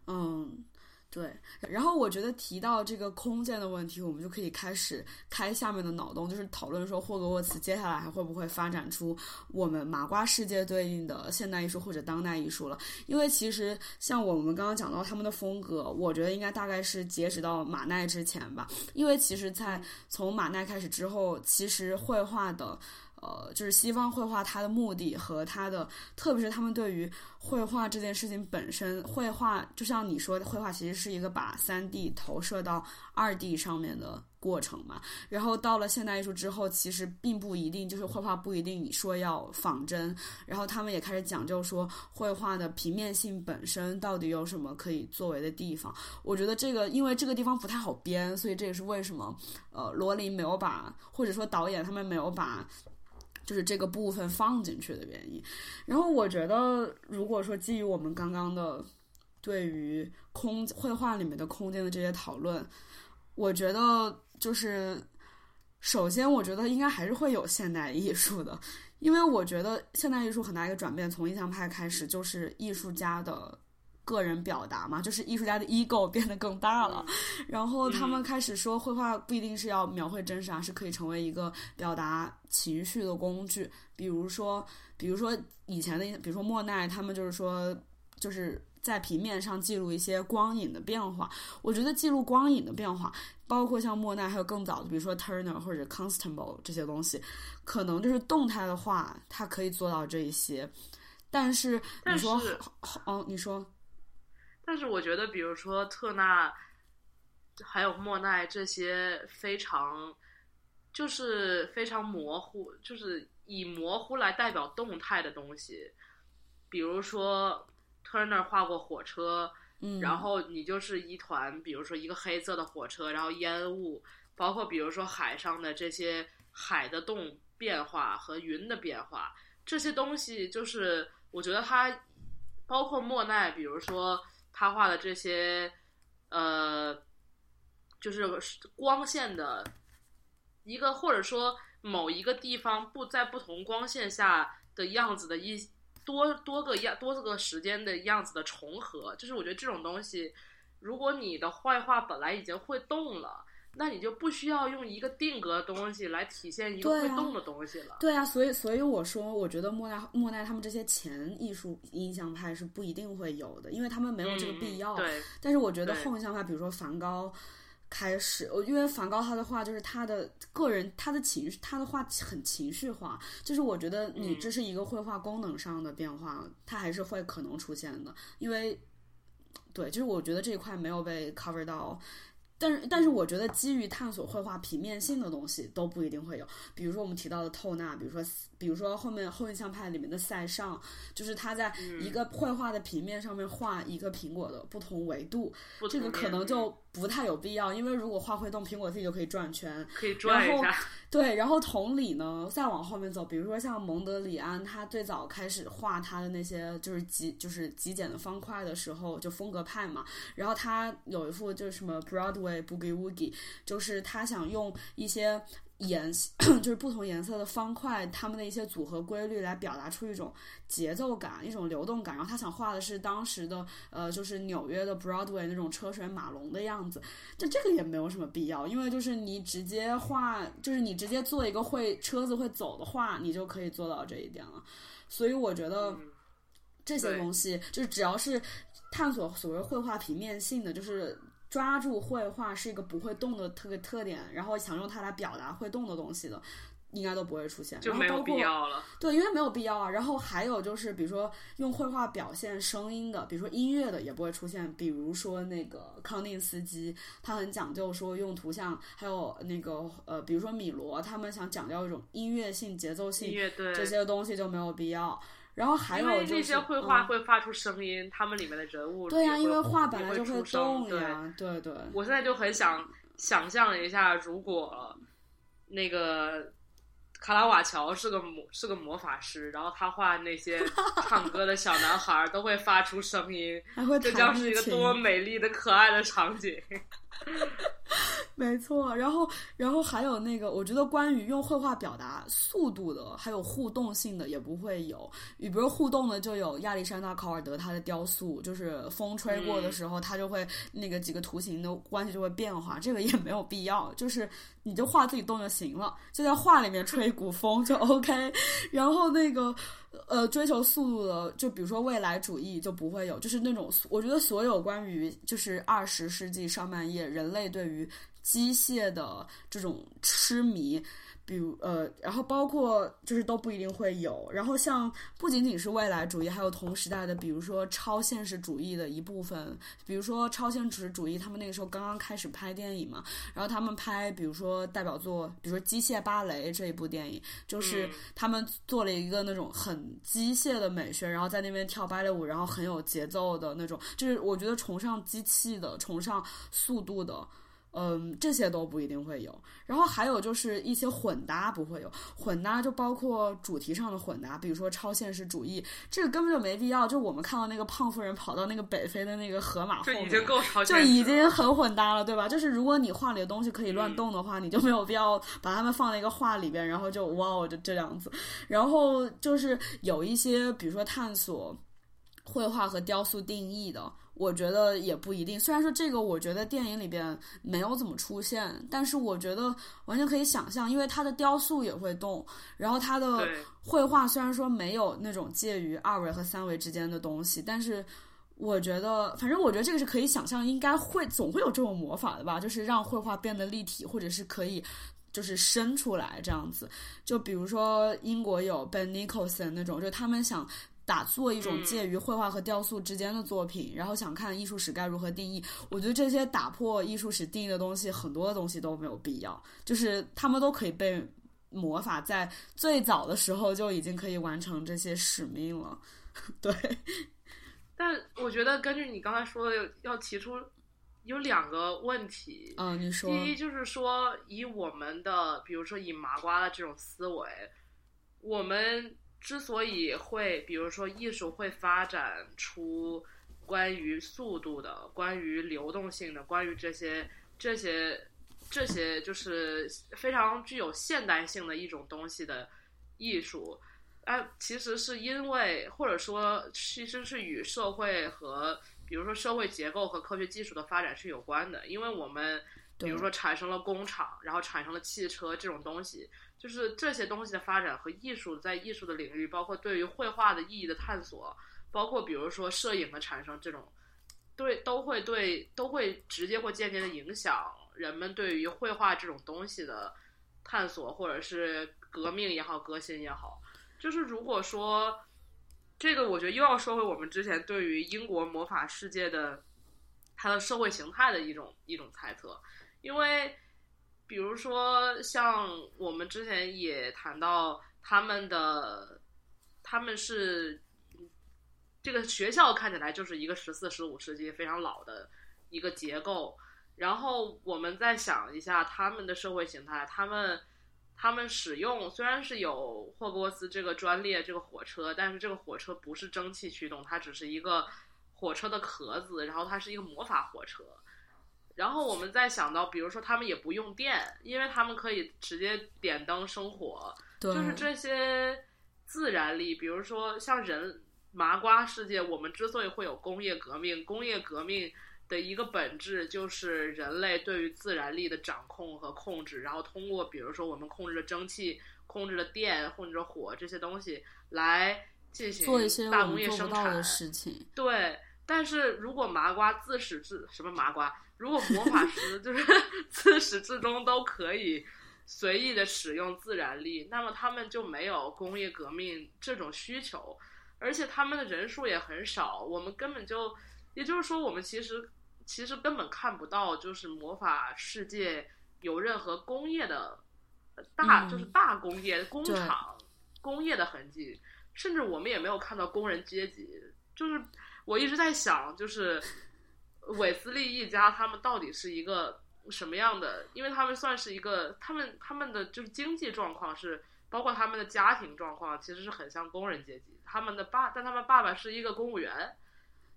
S1: 嗯对。然后我觉得提到这个空间的问题，我们就可以开始开下面的脑洞，就是讨论说霍格沃茨接下来还会不会发展出我们麻瓜世界对应的现代艺术或者当代艺术了。因为其实像我们刚刚讲到他们的风格，我觉得应该大概是截止到马奈之前吧。因为其实，在从马奈开始之后，其实绘画的。呃，就是西方绘画它的目的和它的，特别是他们对于绘画这件事情本身，绘画就像你说的，绘画其实是一个把三 D 投射到二 D 上面的过程嘛。然后到了现代艺术之后，其实并不一定就是绘画不一定你说要仿真，然后他们也开始讲究说绘画的平面性本身到底有什么可以作为的地方。我觉得这个因为这个地方不太好编，所以这也是为什么呃罗琳没有把或者说导演他们没有把。就是这个部分放进去的原因。然后我觉得，如果说基于我们刚刚的对于空绘画里面的空间的这些讨论，我觉得就是首先，我觉得应该还是会有现代艺术的，因为我觉得现代艺术很大一个转变，从印象派开始就是艺术家的。个人表达嘛，就是艺术家的 ego 变得更大了，然后他们开始说，绘画不一定是要描绘真实啊，是可以成为一个表达情绪的工具。比如说，比如说以前的，比如说莫奈，他们就是说，就是在平面上记录一些光影的变化。我觉得记录光影的变化，包括像莫奈还有更早的，比如说 Turner 或者 Constable 这些东西，可能就是动态的画，它可以做到这一些。但是你说，哦，你说。
S2: 但是我觉得，比如说特纳，还有莫奈这些非常，就是非常模糊，就是以模糊来代表动态的东西。比如说，Turner 画过火车，
S1: 嗯，
S2: 然后你就是一团，比如说一个黑色的火车，然后烟雾，包括比如说海上的这些海的动变化和云的变化，这些东西就是我觉得它，包括莫奈，比如说。他画的这些，呃，就是光线的一个，或者说某一个地方不在不同光线下的样子的一多多个样多个时间的样子的重合，就是我觉得这种东西，如果你的坏画本来已经会动了。那你就不需要用一个定格的东西来体现一个会动的东西了。
S1: 对啊，所以所以我说，我觉得莫奈莫奈他们这些前艺术印象派是不一定会有的，因为他们没有这个必要。
S2: 对。
S1: 但是我觉得后印象派，比如说梵高开始，因为梵高他的画就是他的个人他的情绪，他的画很情绪化，就是我觉得你这是一个绘画功能上的变化，它还是会可能出现的，因为对，就是我觉得这一块没有被 cover 到。但是，但是我觉得基于探索绘画平面性的东西都不一定会有。比如说我们提到的透纳，比如说，比如说后面后印象派里面的塞尚，就是他在一个绘画的平面上面画一个苹果的不同维度，这个可能就不太有必要，因为如果画会动，苹果自己就可以转圈，
S2: 可以转一下。(laughs)
S1: 对，然后同理呢，再往后面走，比如说像蒙德里安，他最早开始画他的那些就是极就是极简的方块的时候，就风格派嘛。然后他有一幅就是什么 Broadway Boogie Woogie，就是他想用一些。颜 (clears throat) 就是不同颜色的方块，它们的一些组合规律来表达出一种节奏感、一种流动感。然后他想画的是当时的呃，就是纽约的 Broadway 那种车水马龙的样子。就这个也没有什么必要，因为就是你直接画，就是你直接做一个会车子会走的画，你就可以做到这一点了。所以我觉得这些东西，就是只要是探索所谓绘画平面性的，就是。抓住绘画是一个不会动的特个特点，然后想用它来表达会动的东西的。应该都不会出现，
S2: 就没有必要了。
S1: 对，因为没有必要啊。然后还有就是，比如说用绘画表现声音的，比如说音乐的，也不会出现。比如说那个康定斯基，他很讲究说用图像，还有那个呃，比如说米罗，他们想讲究一种音乐性、节奏性，这些东西就没有必要。然后还有
S2: 那些绘画会发出声音，他们里面的人物
S1: 对呀，因为画本
S2: 来
S1: 就
S2: 会
S1: 动呀，对对。
S2: 我现在就很想想象一下，如果那个。卡拉瓦乔是个魔是个魔法师，然后他画那些 (laughs) 唱歌的小男孩都会发出声音，这将是一个多么美丽的可爱的场景。(laughs)
S1: 没错，然后，然后还有那个，我觉得关于用绘画表达速度的，还有互动性的，也不会有。你比如互动的，就有亚历山大考尔德他的雕塑，就是风吹过的时候，他就会那个几个图形的关系就会变化，这个也没有必要，就是你就画自己动就行了，就在画里面吹一股风就 OK。然后那个。呃，追求速度的，就比如说未来主义就不会有，就是那种我觉得所有关于就是二十世纪上半叶人类对于机械的这种痴迷。比如呃，然后包括就是都不一定会有，然后像不仅仅是未来主义，还有同时代的，比如说超现实主义的一部分，比如说超现实主义，他们那个时候刚刚开始拍电影嘛，然后他们拍，比如说代表作，比如说《机械芭蕾》这一部电影，就是他们做了一个那种很机械的美学，然后在那边跳芭蕾舞，然后很有节奏的那种，就是我觉得崇尚机器的，崇尚速度的。嗯，这些都不一定会有。然后还有就是一些混搭不会有，混搭就包括主题上的混搭，比如说超现实主义，这个根本就没必要。就我们看到那个胖夫人跑到那个北非的那个河马后面，
S2: 就已经够超
S1: 就已经很混搭了，对吧？就是如果你画里的东西可以乱动的话，你就没有必要把它们放在一个画里边，然后就哇，哦，就这样子。然后就是有一些，比如说探索绘画和雕塑定义的。我觉得也不一定，虽然说这个我觉得电影里边没有怎么出现，但是我觉得完全可以想象，因为它的雕塑也会动，然后它的绘画虽然说没有那种介于二维和三维之间的东西，但是我觉得，反正我觉得这个是可以想象，应该会总会有这种魔法的吧，就是让绘画变得立体，或者是可以就是伸出来这样子。就比如说英国有 Ben Nicholson 那种，就他们想。打做一种介于绘画和雕塑之间的作品，然后想看艺术史该如何定义。我觉得这些打破艺术史定义的东西，很多的东西都没有必要，就是他们都可以被魔法在最早的时候就已经可以完成这些使命了。(laughs) 对，
S2: 但我觉得根据你刚才说的，要提出有两个问题。
S1: 嗯，你说，
S2: 第一就是说，以我们的，比如说以麻瓜的这种思维，我们。之所以会，比如说艺术会发展出关于速度的、关于流动性的、关于这些、这些、这些，就是非常具有现代性的一种东西的艺术，啊，其实是因为，或者说其实是与社会和，比如说社会结构和科学技术的发展是有关的，因为我们，比如说产生了工厂，然后产生了汽车这种东西。就是这些东西的发展和艺术在艺术的领域，包括对于绘画的意义的探索，包括比如说摄影的产生，这种对都会对都会直接或间接的影响人们对于绘画这种东西的探索，或者是革命也好，革新也好。就是如果说这个，我觉得又要说回我们之前对于英国魔法世界的它的社会形态的一种一种猜测，因为。比如说，像我们之前也谈到，他们的他们是这个学校看起来就是一个十四、十五世纪非常老的一个结构。然后我们再想一下他们的社会形态，他们他们使用虽然是有霍格沃兹这个专列这个火车，但是这个火车不是蒸汽驱动，它只是一个火车的壳子，然后它是一个魔法火车。然后我们再想到，比如说他们也不用电，因为他们可以直接点灯生火，就是这些自然力。比如说像人麻瓜世界，我们之所以会有工业革命，工业革命的一个本质就是人类对于自然力的掌控和控制，然后通过比如说我们控制了蒸汽、控制了电、控制了火这些东西来进行
S1: 做一些
S2: 大工业生产
S1: 的事情。
S2: 对。但是如果麻瓜自始至什么麻瓜，如果魔法师 (laughs) 就是 (laughs) 自始至终都可以随意的使用自然力，那么他们就没有工业革命这种需求，而且他们的人数也很少，我们根本就，也就是说，我们其实其实根本看不到，就是魔法世界有任何工业的大，就是大工业工厂工业的痕迹。甚至我们也没有看到工人阶级，就是我一直在想，就是韦斯利一家他们到底是一个什么样的？因为他们算是一个，他们他们的就是经济状况是，包括他们的家庭状况，其实是很像工人阶级。他们的爸，但他们爸爸是一个公务员，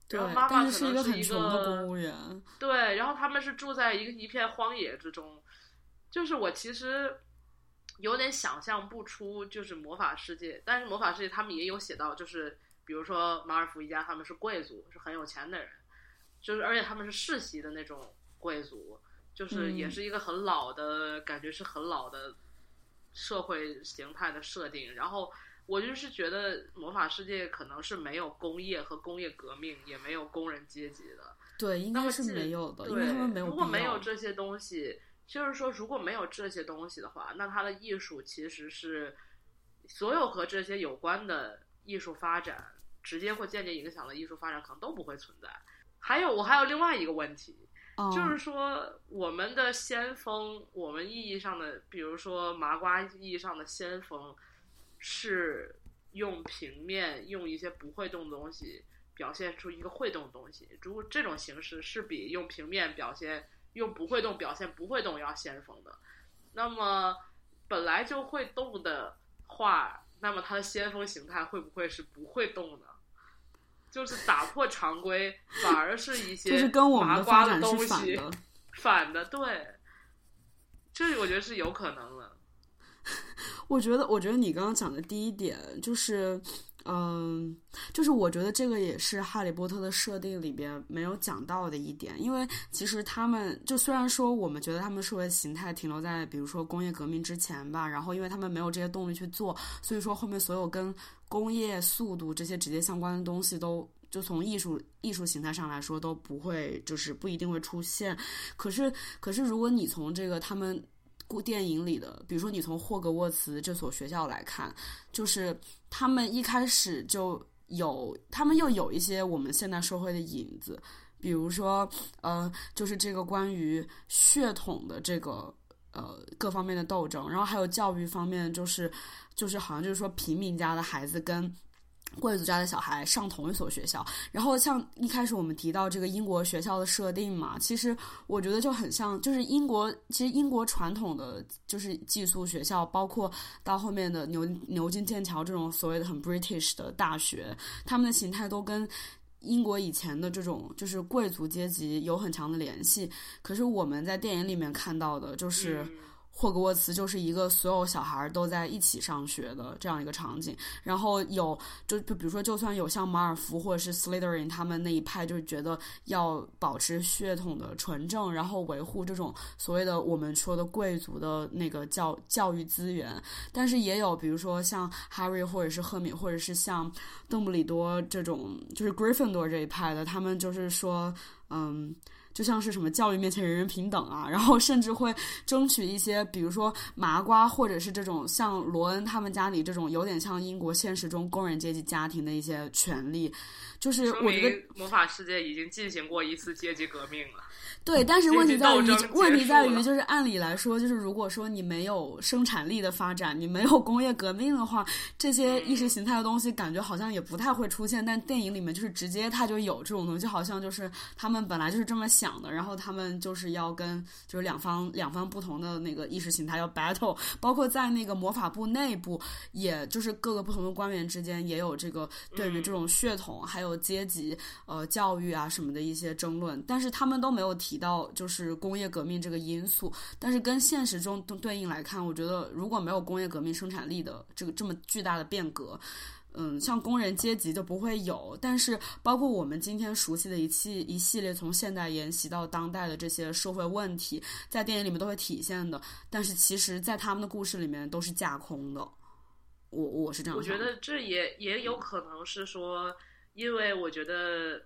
S1: 对，
S2: 然后妈妈可
S1: 是一
S2: 能是一
S1: 个很穷的公务员。
S2: 对，然后他们是住在一个一片荒野之中，就是我其实。有点想象不出，就是魔法世界，但是魔法世界他们也有写到，就是比如说马尔福一家，他们是贵族，是很有钱的人，就是而且他们是世袭的那种贵族，就是也是一个很老的感觉，是很老的社会形态的设定。然后我就是觉得魔法世界可能是没有工业和工业革命，也没有工人阶级的。
S1: 对，应该是没有的，因为他们没有。
S2: 如果没有这些东西。就是说，如果没有这些东西的话，那它的艺术其实是所有和这些有关的艺术发展直接或间接影响了艺术发展，可能都不会存在。还有，我还有另外一个问题，就是说，我们的先锋，我们意义上的，比如说麻瓜意义上的先锋，是用平面，用一些不会动的东西表现出一个会动的东西。如果这种形式是比用平面表现。用不会动表现不会动要先锋的，那么本来就会动的话，那么它的先锋形态会不会是不会动的？就是打破常规，反而是一些
S1: 就是跟我们
S2: 的发
S1: 展
S2: 是
S1: 反的，
S2: 反的对，这我觉得是有可能的。(laughs)
S1: 我觉得，我觉得你刚刚讲的第一点就是。嗯，就是我觉得这个也是《哈利波特》的设定里边没有讲到的一点，因为其实他们就虽然说我们觉得他们社会形态停留在比如说工业革命之前吧，然后因为他们没有这些动力去做，所以说后面所有跟工业速度这些直接相关的东西都就从艺术艺术形态上来说都不会就是不一定会出现。可是可是如果你从这个他们。电影里的，比如说你从霍格沃茨这所学校来看，就是他们一开始就有，他们又有一些我们现代社会的影子，比如说，呃，就是这个关于血统的这个呃各方面的斗争，然后还有教育方面，就是就是好像就是说平民家的孩子跟。贵族家的小孩上同一所学校，然后像一开始我们提到这个英国学校的设定嘛，其实我觉得就很像，就是英国其实英国传统的就是寄宿学校，包括到后面的牛牛津、剑桥这种所谓的很 British 的大学，他们的形态都跟英国以前的这种就是贵族阶级有很强的联系。可是我们在电影里面看到的就是。霍格沃茨就是一个所有小孩都在一起上学的这样一个场景，然后有就就比如说，就算有像马尔福或者是斯莱特林他们那一派，就是觉得要保持血统的纯正，然后维护这种所谓的我们说的贵族的那个教教育资源，但是也有比如说像 Harry 或者是赫敏或者是像邓布利多这种就是 Gryffindor 这一派的，他们就是说，嗯。就像是什么教育面前人人平等啊，然后甚至会争取一些，比如说麻瓜或者是这种像罗恩他们家里这种有点像英国现实中工人阶级家庭的一些权利，就是我觉得
S2: 魔法世界已经进行过一次阶级革命了。
S1: 对，但是问题在于，问题在于，就是按理来说，就是如果说你没有生产力的发展，你没有工业革命的话，这些意识形态的东西感觉好像也不太会出现。但电影里面就是直接它就有这种东西，就好像就是他们本来就是这么想的，然后他们就是要跟就是两方两方不同的那个意识形态要 battle，包括在那个魔法部内部，也就是各个不同的官员之间也有这个对于这种血统还有阶级呃教育啊什么的一些争论，但是他们都没有提。提到就是工业革命这个因素，但是跟现实中对应来看，我觉得如果没有工业革命生产力的这个这么巨大的变革，嗯，像工人阶级就不会有。但是包括我们今天熟悉的一系一系列从现代沿袭到当代的这些社会问题，在电影里面都会体现的。但是其实，在他们的故事里面都是架空的。我我是这样，
S2: 我觉得这也也有可能是说，因为我觉得。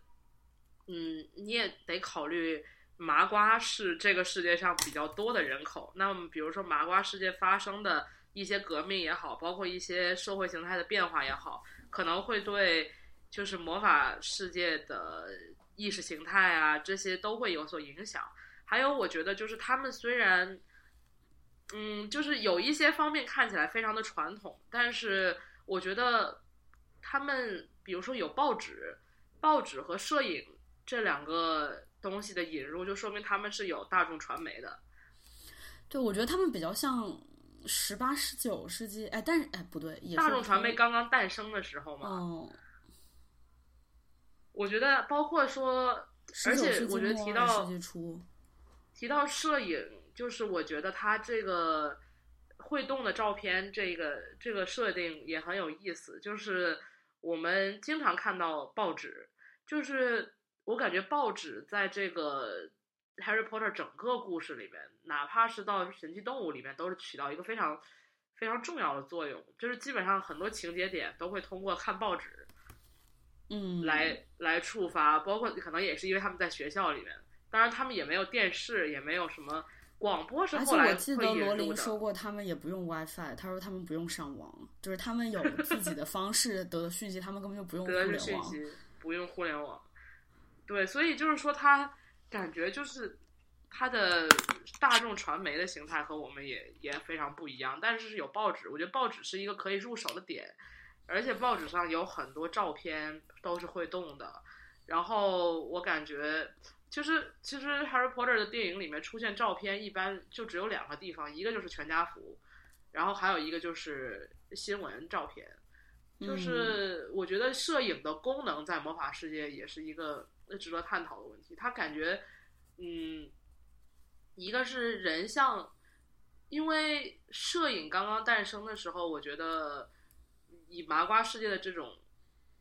S2: 嗯，你也得考虑麻瓜是这个世界上比较多的人口。那么，比如说麻瓜世界发生的一些革命也好，包括一些社会形态的变化也好，可能会对就是魔法世界的意识形态啊这些都会有所影响。还有，我觉得就是他们虽然，嗯，就是有一些方面看起来非常的传统，但是我觉得他们，比如说有报纸、报纸和摄影这两个东西的引入，就说明他们是有大众传媒的。
S1: 对，我觉得他们比较像十八、十九世纪，哎，但是哎，不对，也
S2: 大众传媒刚刚诞生的时候嘛。
S1: 哦，
S2: 我觉得包括说，而且我觉得提到。提到摄影，就是我觉得它这个会动的照片，这个这个设定也很有意思。就是我们经常看到报纸，就是我感觉报纸在这个 Harry Potter 整个故事里面，哪怕是到神奇动物里面，都是起到一个非常非常重要的作用。就是基本上很多情节点都会通过看报纸，
S1: 嗯，
S2: 来来触发，包括可能也是因为他们在学校里面。当然，他们也没有电视，也没有什么广播。是后来
S1: 我记得罗琳说过，他们也不用 WiFi。他说他们不用上网，就是他们有自己的方式得的讯息，他们根本就不用互联
S2: 网。不用互联网。对，所以就是说，他感觉就是他的大众传媒的形态和我们也也非常不一样。但是是有报纸，我觉得报纸是一个可以入手的点，而且报纸上有很多照片都是会动的。然后我感觉。其实，其实《Harry Potter》的电影里面出现照片，一般就只有两个地方，一个就是全家福，然后还有一个就是新闻照片。就是我觉得摄影的功能在魔法世界也是一个值得探讨的问题。他感觉，嗯，一个是人像，因为摄影刚刚诞生的时候，我觉得以麻瓜世界的这种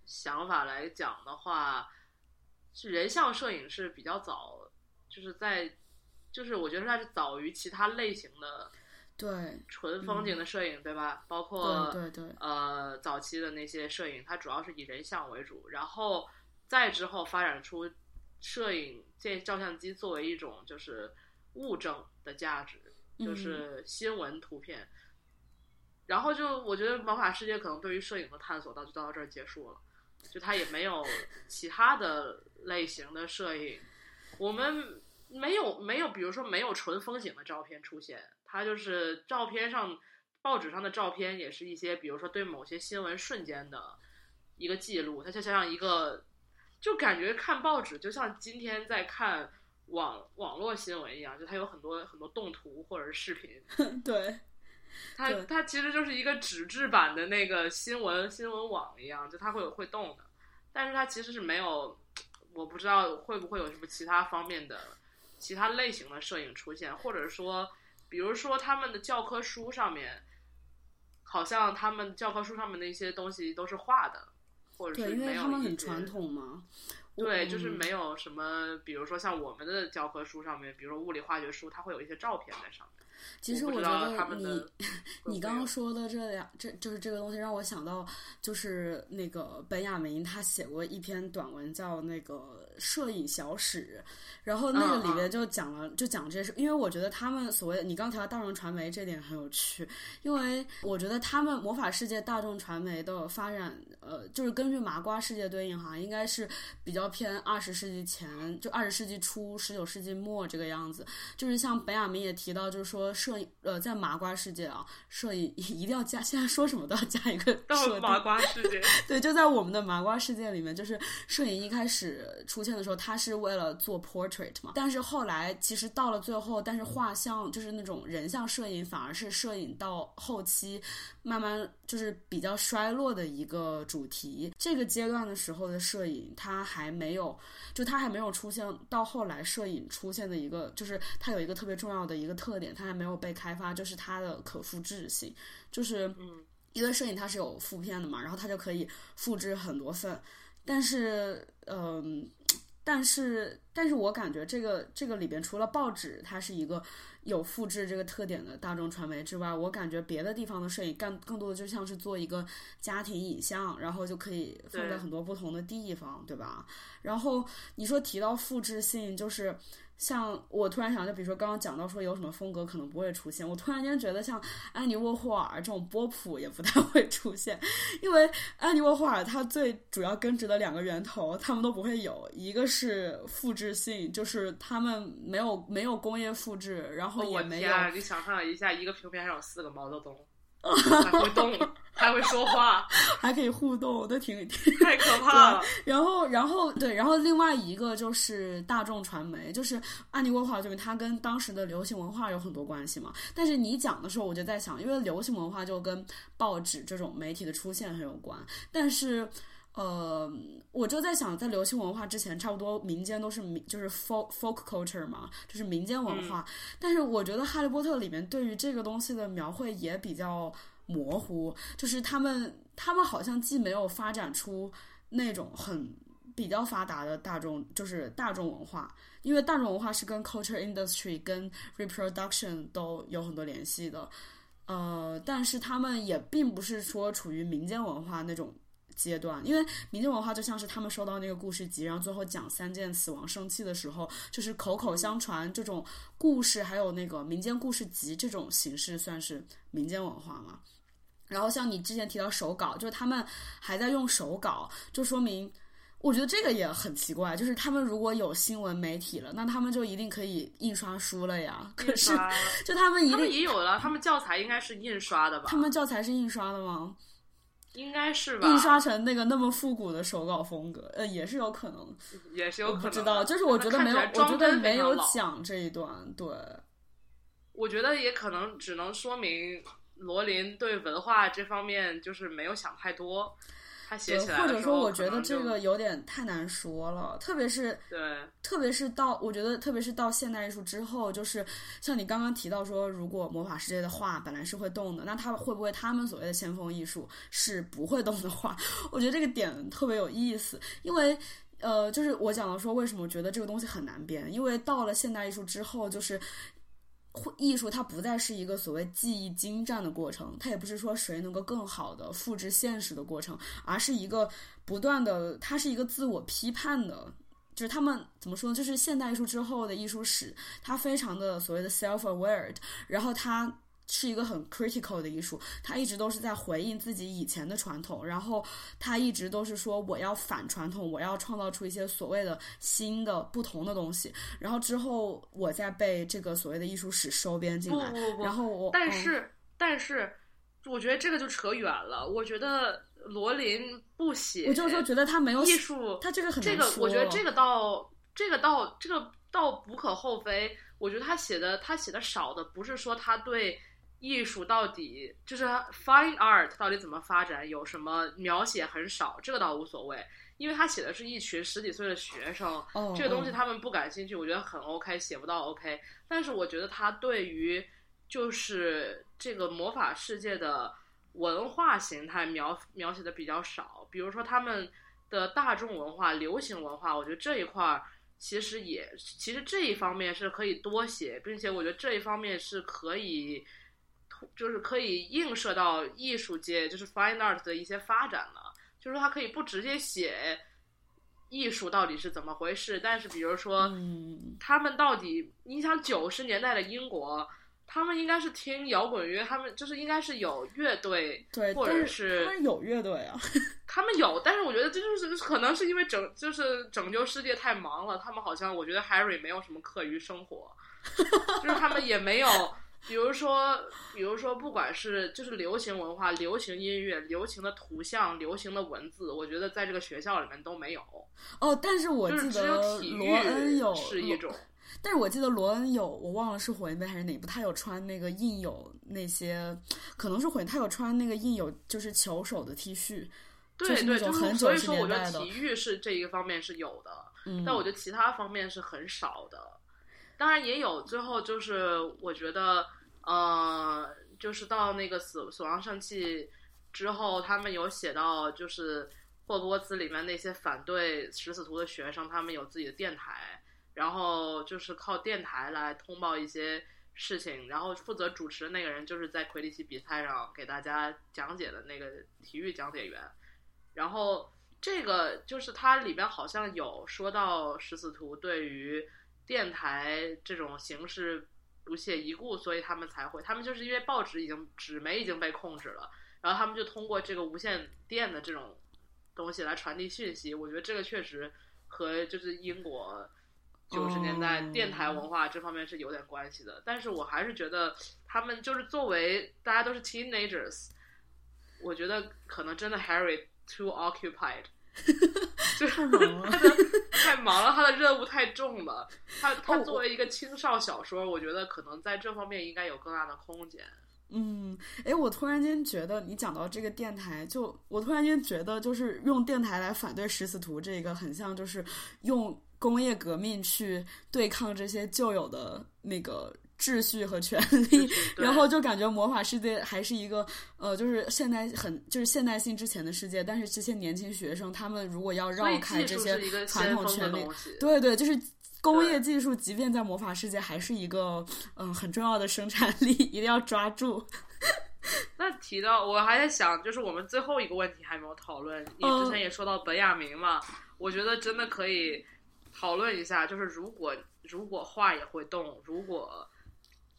S2: 想法来讲的话。是人像摄影是比较早，就是在，就是我觉得它是早于其他类型的，
S1: 对，
S2: 纯风景的摄影，对吧？包括
S1: 对对
S2: 呃早期的那些摄影，它主要是以人像为主，然后再之后发展出摄影这照相机作为一种就是物证的价值，就是新闻图片，然后就我觉得魔法世界可能对于摄影的探索到就到这儿结束了。就它也没有其他的类型的摄影，我们没有没有，比如说没有纯风景的照片出现，它就是照片上报纸上的照片，也是一些比如说对某些新闻瞬间的一个记录，它就像一个，就感觉看报纸就像今天在看网网络新闻一样，就它有很多很多动图或者是视频，(laughs)
S1: 对。
S2: 它它其实就是一个纸质版的那个新闻新闻网一样，就它会有会动的，但是它其实是没有，我不知道会不会有什么其他方面的其他类型的摄影出现，或者说，比如说他们的教科书上面，好像他们教科书上面的一些东西都是画的，或者是
S1: 没有。对，因为他们很传统嘛。
S2: 对，就是没有什么，比如说像我们的教科书上面，比如说物理化学书，它会有一些照片在上面。
S1: 其实
S2: 我
S1: 觉得你 (laughs) 你刚刚说的这两，这就是这个东西让我想到，就是那个本雅明他写过一篇短文叫那个摄影小史，然后那个里面就讲了，就讲这些事。因为我觉得他们所谓你刚提到大众传媒这点很有趣，因为我觉得他们魔法世界大众传媒的发展，呃，就是根据麻瓜世界对应哈，应该是比较偏二十世纪前，就二十世纪初、十九世纪末这个样子。就是像本雅明也提到，就是说。摄影呃，在麻瓜世界啊，摄影 (laughs) 一定要加。现在说什么都要加一个。
S2: 到麻瓜世界。(laughs)
S1: 对，就在我们的麻瓜世界里面，就是摄影一开始出现的时候，他是为了做 portrait 嘛。但是后来，其实到了最后，但是画像就是那种人像摄影，反而是摄影到后期慢慢就是比较衰落的一个主题。这个阶段的时候的摄影，它还没有，就它还没有出现。到后来，摄影出现的一个，就是它有一个特别重要的一个特点，它还没有被开发，就是它的可复制性，就是因为摄影它是有负片的嘛，然后它就可以复制很多份，但是嗯，但是，但是我感觉这个这个里边，除了报纸它是一个有复制这个特点的大众传媒之外，我感觉别的地方的摄影干更多的就像是做一个家庭影像，然后就可以放在很多不同的地方，对吧？然后你说提到复制性，就是。像我突然想，就比如说刚刚讲到说有什么风格可能不会出现，我突然间觉得像安妮沃霍尔这种波普也不太会出现，因为安妮沃霍尔它最主要根植的两个源头，他们都不会有，一个是复制性，就是他们没有没有工业复制，然后也没有、
S2: 天啊！你想象一下，一个平面上有四个毛泽东，还会动，还会说话，(laughs)
S1: 还可以互动，都挺挺 (laughs)
S2: 太可怕了。
S1: 然后，然后对，然后另外一个就是大众传媒，就是安妮沃霍尔，就是它跟当时的流行文化有很多关系嘛。但是你讲的时候，我就在想，因为流行文化就跟报纸这种媒体的出现很有关，但是。呃，我就在想，在流行文化之前，差不多民间都是民，就是 folk folk culture 嘛，就是民间文化。但是我觉得《哈利波特》里面对于这个东西的描绘也比较模糊，就是他们他们好像既没有发展出那种很比较发达的大众，就是大众文化，因为大众文化是跟 culture industry 跟 reproduction 都有很多联系的。呃，但是他们也并不是说处于民间文化那种阶段，因为民间文化就像是他们收到那个故事集，然后最后讲三件死亡生气的时候，就是口口相传这种故事，还有那个民间故事集这种形式，算是民间文化嘛。然后像你之前提到手稿，就是他们还在用手稿，就说明。我觉得这个也很奇怪，就是他们如果有新闻媒体了，那他们就一定可以印刷书了呀。可是，就他们一
S2: 他们
S1: 定，
S2: 也有了，他们教材应该是印刷的吧？
S1: 他们教材是印刷的吗？
S2: 应该是吧？
S1: 印刷成那个那么复古的手稿风格，呃，也是有可能。
S2: 也是有可能。
S1: 我不知道，就是我觉得没有，我觉得没有讲这一段。对，
S2: 我觉得也可能只能说明罗琳对文化这方面就是没有想太多，他写
S1: 对，
S2: 起来
S1: 或者说，我觉得这个有点太难说了，特别是
S2: 对
S1: 特别是到，我觉得特别是到现代艺术之后，就是像你刚刚提到说，如果魔法世界的画本来是会动的，那他会不会他们所谓的先锋艺术是不会动的画？(laughs) 我觉得这个点特别有意思，因为。呃，就是我讲到说，为什么我觉得这个东西很难编？因为到了现代艺术之后，就是会艺术它不再是一个所谓技艺精湛的过程，它也不是说谁能够更好的复制现实的过程，而是一个不断的，它是一个自我批判的。就是他们怎么说呢？就是现代艺术之后的艺术史，它非常的所谓的 self-aware，然后它是一个很 critical 的艺术，他一直都是在回应自己以前的传统，然后他一直都是说我要反传统，我要创造出一些所谓的新的不同的东西，然后之后我再被这个所谓的艺术史收编进来，
S2: 不不不，
S1: 然后我嗯
S2: 但是、但是，我觉得这个就扯远了。我觉得罗琳不写，
S1: 我就是说觉得他没有
S2: 艺术，
S1: 他这个很
S2: 这个我觉得这个倒这个倒这个倒无可厚非。我觉得他写的他写的少的不是说他对艺术到底就是 fine art 到底怎么发展有什么描写很少，这个倒无所谓，因为他写的是一群十几岁的学生，
S1: 哦
S2: 这个东西
S1: 哦
S2: 他们不感兴趣，我觉得很 OK，写不到 OK。但是我觉得他对于就是这个魔法世界的文化形态描描写的比较少，比如说他们的大众文化、流行文化，我觉得这一块儿其实也其实这一方面是可以多写，并且我觉得这一方面是可以。就是可以映射到艺术界，就是 fine art 的一些发展了，就是说他可以不直接写艺术到底是怎么回事，但是比如说，
S1: 嗯。
S2: 他们到底，你想九十年代的英国，他们应该是听摇滚乐，他们就是应该是有乐队，
S1: 对，
S2: 或者是
S1: 他们有乐队啊，(laughs)
S2: 他们有，但是我觉得这就是可能是因为拯就是拯救世界太忙了，他们好像我觉得 Harry 没有什么课余生活，(laughs) 就是他们也没有，比如说比如说不管是就是流行文化、流行音乐、流行的图像、流行的文字，我觉得在这个学校里面都没有，
S1: 哦，但是我记得罗恩有
S2: 是一种。
S1: 但是我记得罗恩有，我忘了是火焰杯还是哪部，他有穿那个印有那些，可能是火焰，他有穿那个印有就是球手的 T 恤，
S2: 对对，就是
S1: 种很九十
S2: 所以说，我觉得体育是这一个方面是有的，
S1: 嗯，
S2: 但我觉得其他方面是很少的。当然也有，最后就是我觉得，呃，就是到那个死死亡圣器之后，他们有写到，就是霍格沃茨里面那些反对食死徒的学生，他们有自己的电台，然后就是靠电台来通报一些事情，然后负责主持的那个人就是在魁地奇比赛上给大家讲解的那个体育讲解员，然后这个就是它里边好像有说到食死徒对于电台这种形式不屑一顾，所以他们才会，他们就是因为报纸已经纸媒已经被控制了，然后他们就通过这个无线电的这种东西来传递讯息。我觉得这个确实和就是英国九十年代
S1: 哦
S2: 电台文化这方面是有点关系的，但是我还是觉得他们就是作为大家都是 teenagers，我觉得可能真的 Harry too occupied。就 (laughs)
S1: 太忙了
S2: 他的太忙了，他的任务太重了。他他
S1: 哦
S2: 作为一个青少小说，我觉得可能在这方面应该有更大的空间。
S1: 嗯，哎，我突然间觉得你讲到这个电台，就我突然间觉得，就是用电台来反对食死徒，这个很像就是用工业革命去对抗这些旧有的那个秩序和权 (laughs) 利，然后就感觉魔法世界还是一个呃，就是现代很就是现代性之前的世界，但是这些年轻学生他们如果要绕开这些传统权利，
S2: 的东西。
S1: 对对，就是工业技术，即便在魔法世界，还是一个嗯很重要的生产力，一定要抓住。(laughs)
S2: 那提到我还在想，就是我们最后一个问题还没有讨论。你
S1: 嗯
S2: 之前也说到本雅明嘛，我觉得真的可以讨论一下，就是如果如果画也会动，如果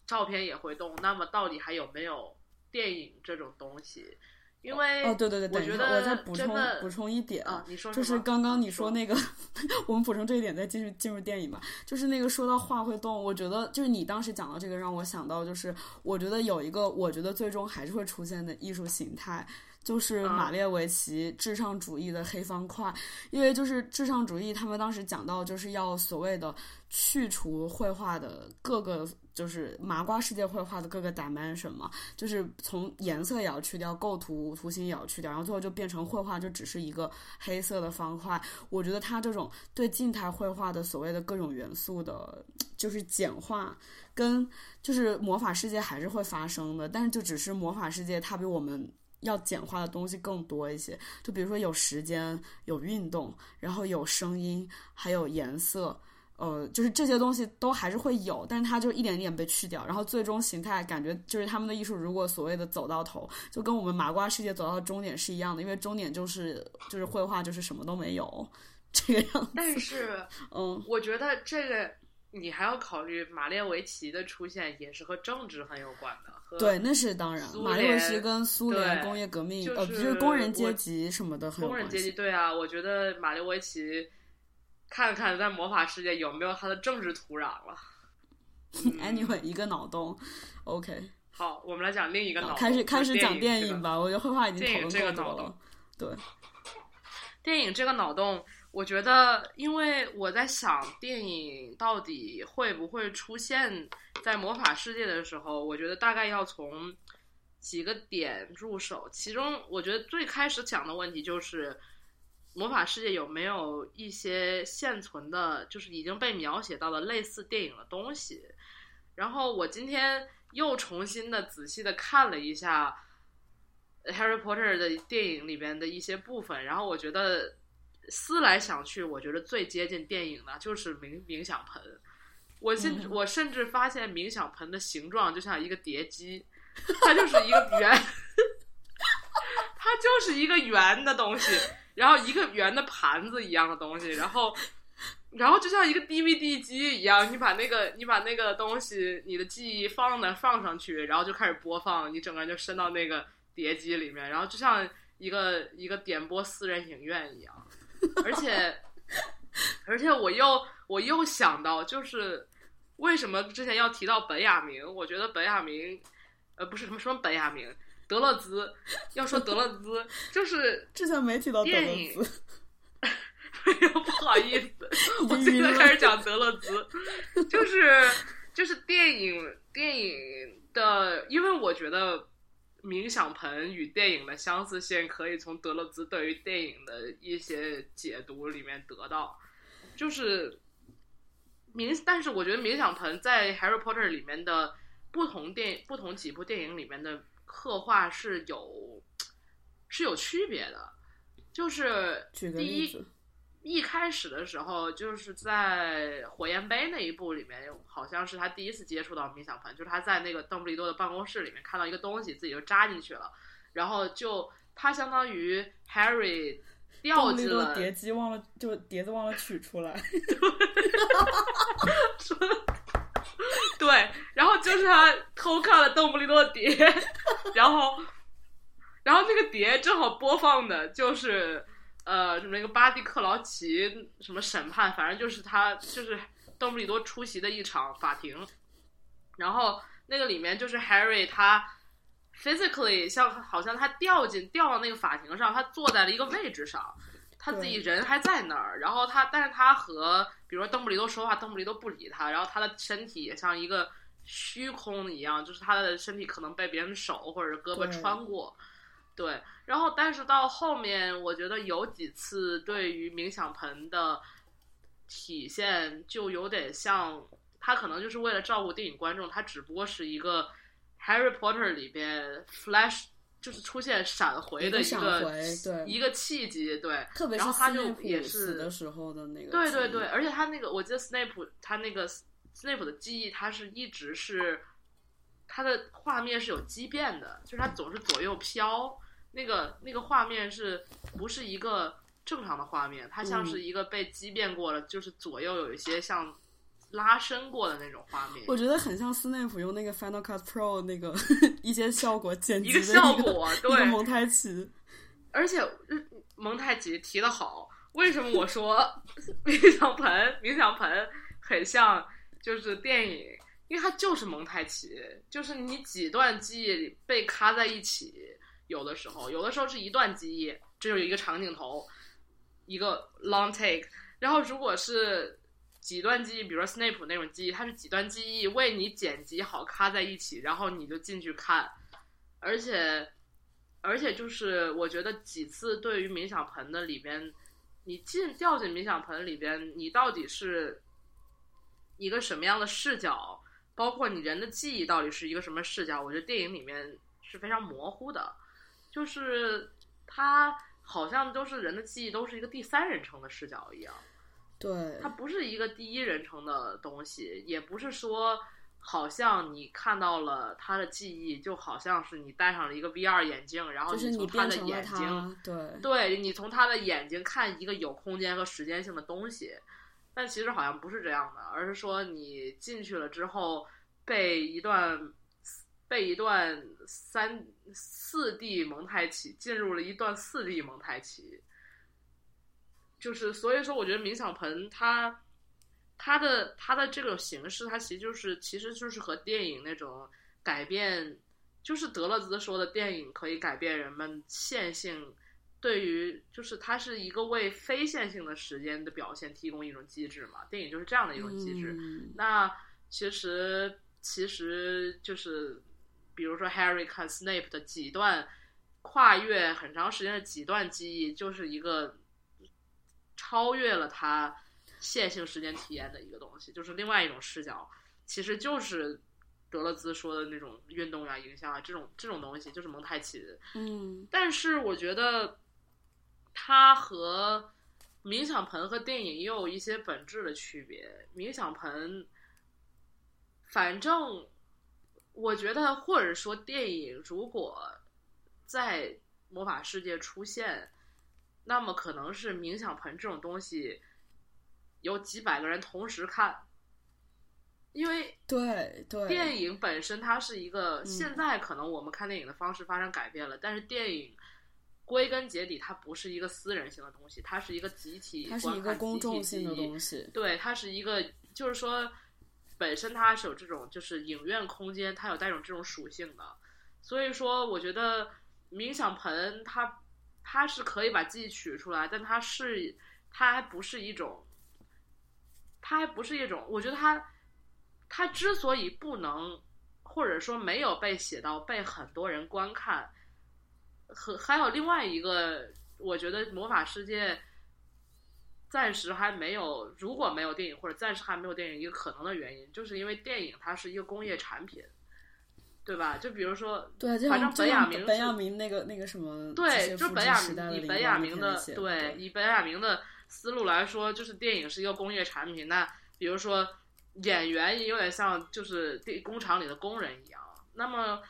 S2: 照片也会动，那么到底还有没有电影这种东西？因为
S1: 哦，对对对，
S2: 我觉得
S1: 我再补充补充一点
S2: 啊，你说
S1: 就是刚刚你
S2: 说
S1: 说那个，(laughs) 我们补充这一点再进入进入电影吧。就是那个说到画会动，我觉得就是你当时讲到这个，让我想到就是，我觉得有一个我觉得最终还是会出现的艺术形态。就是
S2: 嗯
S1: 马列维奇至上主义的黑方块，因为就是至上主义，他们当时讲到就是要所谓的去除绘画的各个，就是麻瓜世界绘画的各个 dimension 嘛，就是从颜色也要去掉，构图图形也要去掉，然后最后就变成绘画就只是一个黑色的方块。我觉得他这种对静态绘画的所谓的各种元素的，就是简化，跟就是魔法世界还是会发生的，但是就只是魔法世界它比我们。要简化的东西更多一些，就比如说有时间、有运动，然后有声音，还有颜色，呃，就是这些东西都还是会有，但是它就一点点被去掉，然后最终形态感觉就是他们的艺术，如果所谓的走到头，就跟我们麻瓜世界走到终点是一样的，因为终点就是就是绘画就是什么都没有这个样子。
S2: 但是
S1: 嗯，
S2: 我觉得这个你还要考虑马列维奇的出现也是和政治很有关的。
S1: 对，那是当然，马列维奇跟苏联工业革命，
S2: 就
S1: 呃，不是工人阶级什么的很有关
S2: 工人阶级。对啊，我觉得马列维奇看看在魔法世界有没有他的政治土壤了。嗯 (laughs)
S1: anyway，一个脑洞，OK，
S2: 好，我们来讲另一个脑洞，
S1: 开始开始讲
S2: 电
S1: 影吧。我觉得绘画已经讨
S2: 电影这个脑洞
S1: 了。对，(laughs)
S2: 电影这个脑洞，我觉得，因为我在想电影到底会不会出现在魔法世界的时候，我觉得大概要从几个点入手。其中，我觉得最开始讲的问题就是，魔法世界有没有一些现存的，就是已经被描写到的类似电影的东西。然后我今天又重新的仔细的看了一下。Harry Potter 的电影里边的一些部分，然后我觉得思来想去，我觉得最接近电影的就是冥冥想盆。我甚至、
S1: 嗯
S2: 我甚至发现冥想盆的形状就像一个碟机，它就是一个圆，(laughs) 它就是一个圆的东西，然后一个圆的盘子一样的东西，然后。然后就像一个 DVD 机一样，你把那个你把那个东西，你的记忆放那放上去，然后就开始播放，你整个人就伸到那个碟机里面，然后就像一个一个点播私人影院一样，而且 (laughs) 而且我又我又想到，就是为什么之前要提到本雅明？我觉得本雅明，呃，不是什么什么本雅明，德勒兹，要说德勒兹，就是
S1: 之前没提到德勒
S2: 电影
S1: 兹，
S2: 哎呦，不好意思，(laughs) 我现在开始讲德勒兹，就是就是电影电影的，因为我觉得冥想盆与电影的相似性可以从德勒兹对于电影的一些解读里面得到，就是冥，但是我觉得冥想盆在《Harry Potter》里面的不同电不同几部电影里面的刻画是有是有区别的。就是第一，一开始的时候，就是在火焰杯那一部里面，好像是他第一次接触到冥想盆，就是他在那个邓布利多的办公室里面看到一个东西，自己就扎进去了，然后就他相当于 Harry 掉进了
S1: 碟机忘了，就碟子忘了取出来。(laughs)
S2: 对，然后就是他偷看了邓布利多的碟，(laughs) 然后，然后那个碟正好播放的就是呃什么那个巴蒂克劳奇什么审判，反正就是他就是邓布利多出席的一场法庭，然后那个里面就是 Harry 他 physically 像好像他掉进掉到那个法庭上，他坐在了一个位置上。他自己人还在那儿，然后他，但是他和比如说邓布利多说话，邓布利多不理他，然后他的身体也像一个虚空一样，就是他的身体可能被别人手或者是胳膊穿过，对。然后，但是到后面，我觉得有几次对于冥想盆的体现，就有点像他可能就是为了照顾电影观众，他只不过是一个 Harry Potter 里边 Flash 就是出现闪回的一
S1: 一个
S2: 一个契机，对。
S1: 特别是
S2: 然后他就也
S1: 死
S2: 是
S1: 的时候的那个，
S2: 对对对，，而且他那个，我记得 Snape 他那个 Snape 的记忆，他是一直是他的画面是有畸变的，就是他总是左右飘，那个那个画面是不是一个正常的画面？它像是一个被畸变过了，就是左右有一些像拉伸过的那种画面。
S1: 我觉得很像斯内普用那个 Final Cut Pro 那个 (laughs) 一些效果剪辑
S2: 一
S1: 的
S2: 个效果，(laughs) 对，
S1: 蒙太奇。
S2: 而且嗯蒙太奇提的好，为什么我说 (laughs) 冥想盆冥想盆很像就是电影？因为它就是蒙太奇，就是你几段记忆被卡在一起，有的时候，有的时候是一段记忆，这有一个长镜头，一个 long take，然后如果是几段记忆，比如说 Snape 那种记忆，它是几段记忆为你剪辑好卡在一起，然后你就进去看，而且而且就是我觉得几次对于冥想盆的里边，你进掉进冥想盆里边，你到底是一个什么样的视角，包括你人的记忆到底是一个什么视角，我觉得电影里面是非常模糊的，就是它好像都是人的记忆都是一个第三人称的视角一样。
S1: 对
S2: 它，不是一个第一人称的东西，也不是说好像你看到了他的记忆，就好像是你戴上了一个 VR 眼镜，然后
S1: 你
S2: 从他的眼睛，
S1: 对，
S2: 对你从他的眼睛看一个有空间和时间性的东西，但其实好像不是这样的，而是说你进去了之后被一段被一段三四 D 蒙太奇进入了一段四 D 蒙太奇，就是所以说，我觉得冥想盆它它的它的这种形式，它其实就是其实就是和电影那种改变，就是德勒兹说的电影可以改变人们线性。对于，就是它是一个为非线性的时间的表现提供一种机制嘛，电影就是这样的一种机制。
S1: 嗯
S2: 那其实其实就是，比如说 Harry 看 Snape 的几段跨越很长时间的几段记忆，就是一个超越了他线性时间体验的一个东西，就是另外一种视角，其实就是德勒兹说的那种运动呀、影像啊这种这种东西，就是蒙太奇。
S1: 嗯
S2: 但是我觉得它和冥想盆和电影也有一些本质的区别。冥想盆，反正我觉得，或者说电影如果在魔法世界出现，那么可能是冥想盆这种东西有几百个人同时看，因为
S1: 对对，
S2: 电影本身它是一个，
S1: 嗯
S2: 现在可能我们看电影的方式发生改变了，但是电影归根结底它不是一个私人性的东西，它是一个集体
S1: 它是一个公众性的东西。
S2: 对，它是一个，就是说，本身它是有这种就是影院空间，它有带有这种属性的，所以说我觉得冥想盆它它是可以把记忆取出来，但它是它还不是一种，它还不是一种，我觉得它它之所以不能或者说没有被写到被很多人观看，和还有另外一个，我觉得魔法世界。暂时还没有，如果没有电影或者暂时还没有电影，一个可能的原因，就是因为电影它是一个工业产品，对吧？就比如说，
S1: 对，
S2: 反正本雅明
S1: 本雅明那个那个什么，
S2: 对，就本雅明以本雅明的对以本雅明的思路来说，就是电影是一个工业产品。那比如说演员也有点像就是电工厂里的工人一样。那么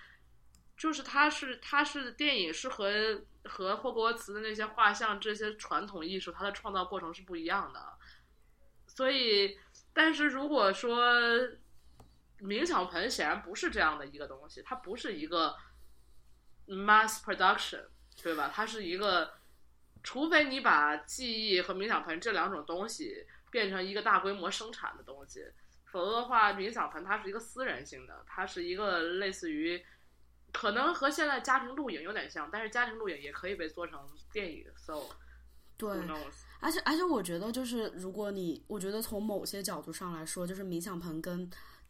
S2: 就是他是他是电影是和和霍格沃茨的那些画像这些传统艺术，它的创造过程是不一样的。所以，但是如果说冥想盆显然不是这样的一个东西，它不是一个 mass production，对吧？它是一个，除非你把记忆和冥想盆这两种东西变成一个大规模生产的东西，否则的话，冥想盆它是一个私人性的，它是一个类似于，可能和现在家庭录影有点像，但是家庭录影也可以被做成电影，so
S1: 对？而且而且，我觉得就是，如果你，我觉得从某些角度上来说，就是冥想盆跟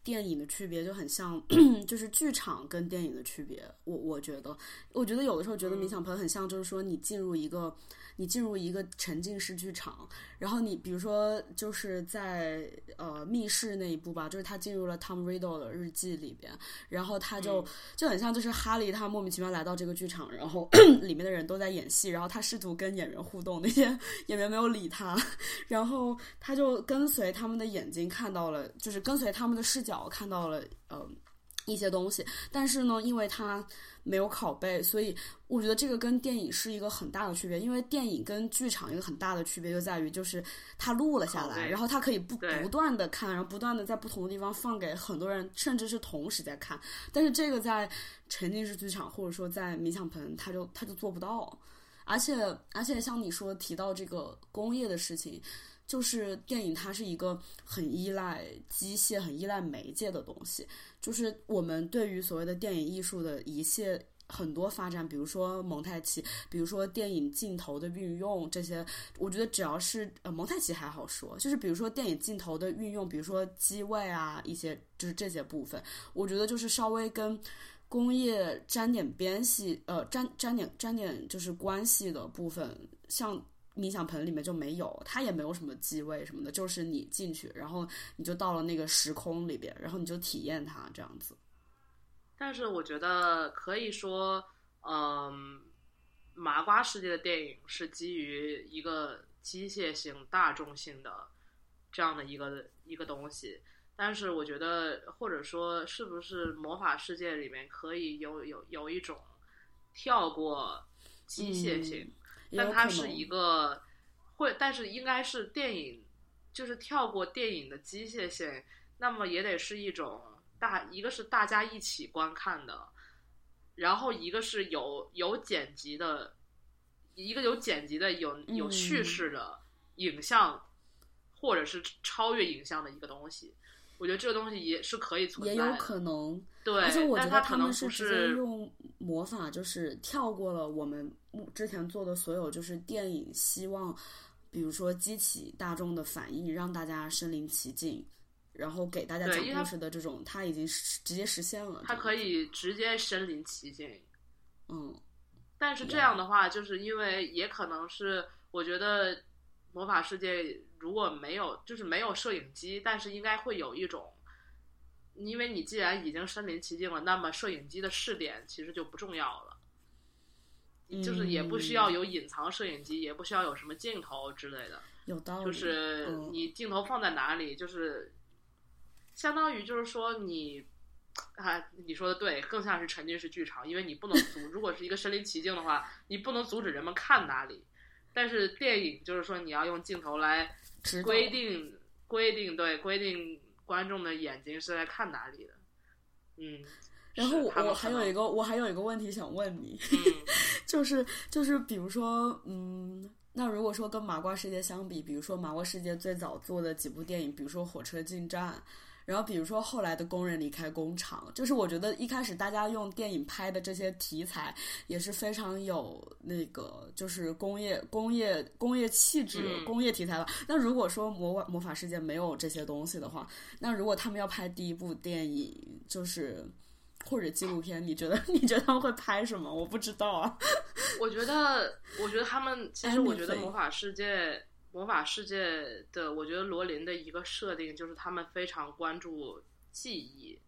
S1: 电影的区别就很像，(clears throat) 就是剧场跟电影的区别。我我觉得，我觉得有的时候觉得冥想盆很像，就是说你进入一个你进入一个沉浸式剧场，然后你比如说就是在呃密室那一部吧，就是他进入了 Tom Riddle 的日记里边，然后他就、就很像就是哈利他莫名其妙来到这个剧场，然后 (clears throat) 里面的人都在演戏，然后他试图跟演员互动，那些演员没有理他，(laughs) 然后他就跟随他们的眼睛看到了，就是跟随他们的视角看到了呃一些东西，但是呢，因为它没有拷贝，所以我觉得这个跟电影是一个很大的区别。因为电影跟剧场一个很大的区别就在于，就是它录了下来，然后它可以不不断的看，然后不断的在不同的地方放给很多人，甚至是同时在看。但是这个在沉浸式剧场或者说在冥想盆，它就它就做不到。而且而且像你说提到这个工业的事情，就是电影它是一个很依赖机械、很依赖媒介的东西。就是我们对于所谓的电影艺术的一切很多发展，比如说蒙太奇，比如说电影镜头的运用，这些我觉得只要是呃蒙太奇还好说，就是比如说电影镜头的运用，比如说机位啊一些就是这些部分，我觉得就是稍微跟。工业沾点边系，呃，沾沾点沾点就是关系的部分，像冥想盆里面就没有，它也没有什么机位什么的，就是你进去，然后你就到了那个时空里边，然后你就体验它这样子。
S2: 但是我觉得可以说，嗯，麻瓜世界的电影是基于一个机械性、大众性的这样的一个一个东西。但是我觉得，或者说，是不是魔法世界里面可以有有有一种跳过机械性，但它是一个会，但是应该是电影，就是跳过电影的机械性，那么也得是一种大，一个是大家一起观看的，然后一个是有有剪辑的，一个有剪辑的有有叙
S1: 嗯
S2: 事的影像，或者是超越影像的一个东西。我觉得这个东西也是可以存在的，
S1: 也有可能，
S2: 对，
S1: 而且我觉得
S2: 他可能不
S1: 们是直接用魔法，就是跳过了我们目之前做的所有，就是电影希望，比如说激起大众的反应，让大家身临其境，然后给大家讲故事的这种，它已经实直接实现了。
S2: 它可以直接身临其境。
S1: 嗯，
S2: 但是这样的话，就是因为也可能是我觉得魔法世界如果没有就是没有摄影机，但是应该会有一种，因为你既然已经身临其境了，那么摄影机的试点其实就不重要了。就是也不需要有隐藏摄影机，也不需要有什么镜头之类的，
S1: 有道理。
S2: 就是
S1: 嗯
S2: 你镜头放在哪里，就是相当于就是说你啊，你说的对，更像是沉浸式剧场，因为你不能阻，如果是一个身临其境的话，你不能阻止人们看哪里。但是电影就是说你要用镜头来规定规定对规定观众的眼睛是在看哪里的，嗯。
S1: 然后我我还有一个我还有一个问题想问你，(laughs)
S2: 嗯
S1: 就是就是比如说，嗯，那如果说跟麻瓜世界相比，比如说麻瓜世界最早做的几部电影，比如说火车进站，然后比如说后来的工人离开工厂，就是我觉得一开始大家用电影拍的这些题材也是非常有那个就是工业工业工业气质、
S2: 嗯
S1: 工业题材吧。那如果说魔法魔法世界没有这些东西的话，那如果他们要拍第一部电影，就是。或者纪录片，你觉得 (laughs) 你觉得他们会拍什么？我不知道啊。(laughs)
S2: 我觉得，我觉得他们其实，我觉得魔法世界，魔法世界的，我觉得罗琳的一个设定就是他们非常关注记忆，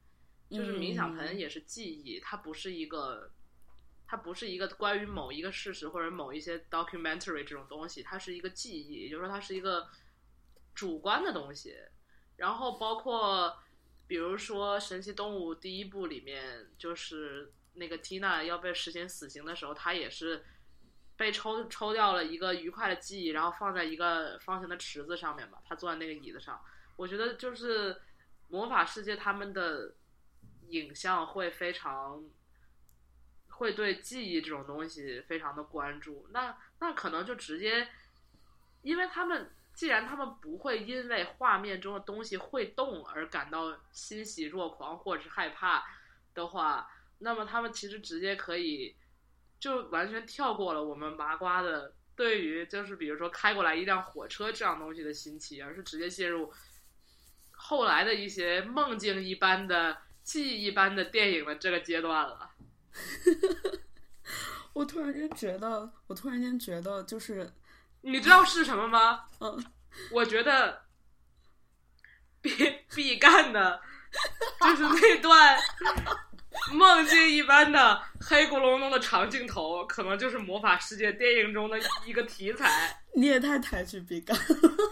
S2: 就是冥想盆
S1: 嗯
S2: 也是记忆，它不是一个，它不是一个关于某一个事实或者某一些 documentary 这种东西，它是一个记忆，也就是说它是一个主观的东西。然后包括比如说《神奇动物》第一部里面，就是那个 Tina 要被实行死刑的时候，她也是被抽抽掉了一个愉快的记忆，然后放在一个方形的池子上面吧，他坐在那个椅子上。我觉得就是魔法世界他们的影像会非常会对记忆这种东西非常的关注，那那可能就直接，因为他们既然他们不会因为画面中的东西会动而感到欣喜若狂或者是害怕的话，那么他们其实直接可以就完全跳过了我们麻瓜的对于就是比如说开过来一辆火车这样东西的新奇，而是直接陷入后来的一些梦境一般的记忆一般的电影的这个阶段了。(laughs)
S1: 我突然间觉得，我突然间觉得，就是
S2: 你知道是什么吗？
S1: 嗯，
S2: 我觉得必必干的，就是那段 (laughs) 梦境一般的黑咕隆咚的长镜头，可能就是魔法世界电影中的一个题材。
S1: 你也太抬举比干。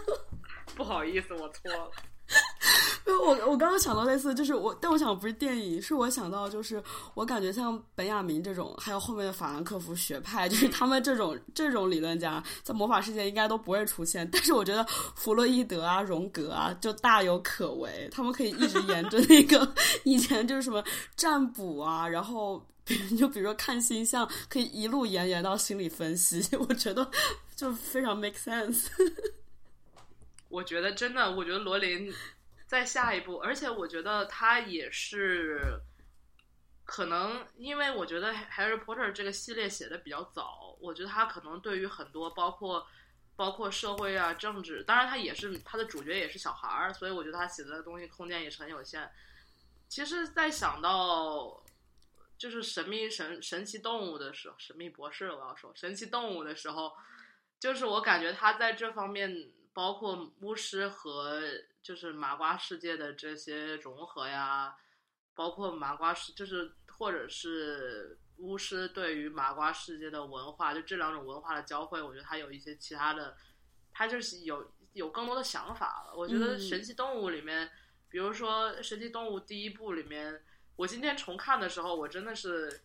S1: (laughs)
S2: 不好意思，我错了。(laughs)
S1: 因为我我刚刚想到类似，就是我，但我想不是电影，是我想到就是我感觉像本雅明这种，还有后面的法兰克福学派，就是他们这种这种理论家，在魔法世界应该都不会出现。但是我觉得弗洛伊德啊、荣格啊，就大有可为，他们可以一直沿着那个 (laughs) 以前就是什么占卜啊，然后比如就比如说看星象，可以一路延延到心理分析，(laughs) 我觉得就非常 make sense。
S2: 我觉得真的，我觉得罗琳在下一步，而且我觉得他也是可能，因为我觉得《Harry Potter》这个系列写的比较早，我觉得他可能对于很多包括包括社会啊、政治，当然他也是他的主角也是小孩儿，所以我觉得他写的东西空间也是很有限。其实，在想到就是神秘神神奇动物的时候，神秘博士我要说神奇动物的时候，就是我感觉他在这方面。包括巫师和就是麻瓜世界的这些融合呀，包括麻瓜世就是或者是巫师对于麻瓜世界的文化，就这两种文化的交汇，我觉得它有一些其他的，他就是有有更多的想法了。我觉得《神奇动物》里面，嗯、比如说《神奇动物》第一部里面，我今天重看的时候，我真的是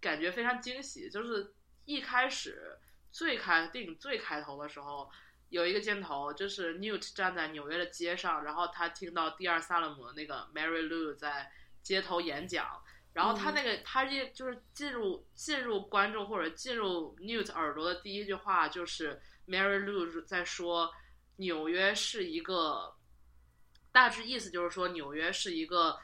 S2: 感觉非常惊喜，就是一开始最开电影最开头的时候。有一个镜头，就是 Newt 站在纽约的街上，然后他听到第二萨勒姆那个 Mary Lou 在街头演讲，然后他那个、
S1: 嗯、
S2: 他一就是进入进入观众或者进入 Newt 耳朵的第一句话就是 Mary Lou 在说纽约是一个，大致意思就是说纽约是一个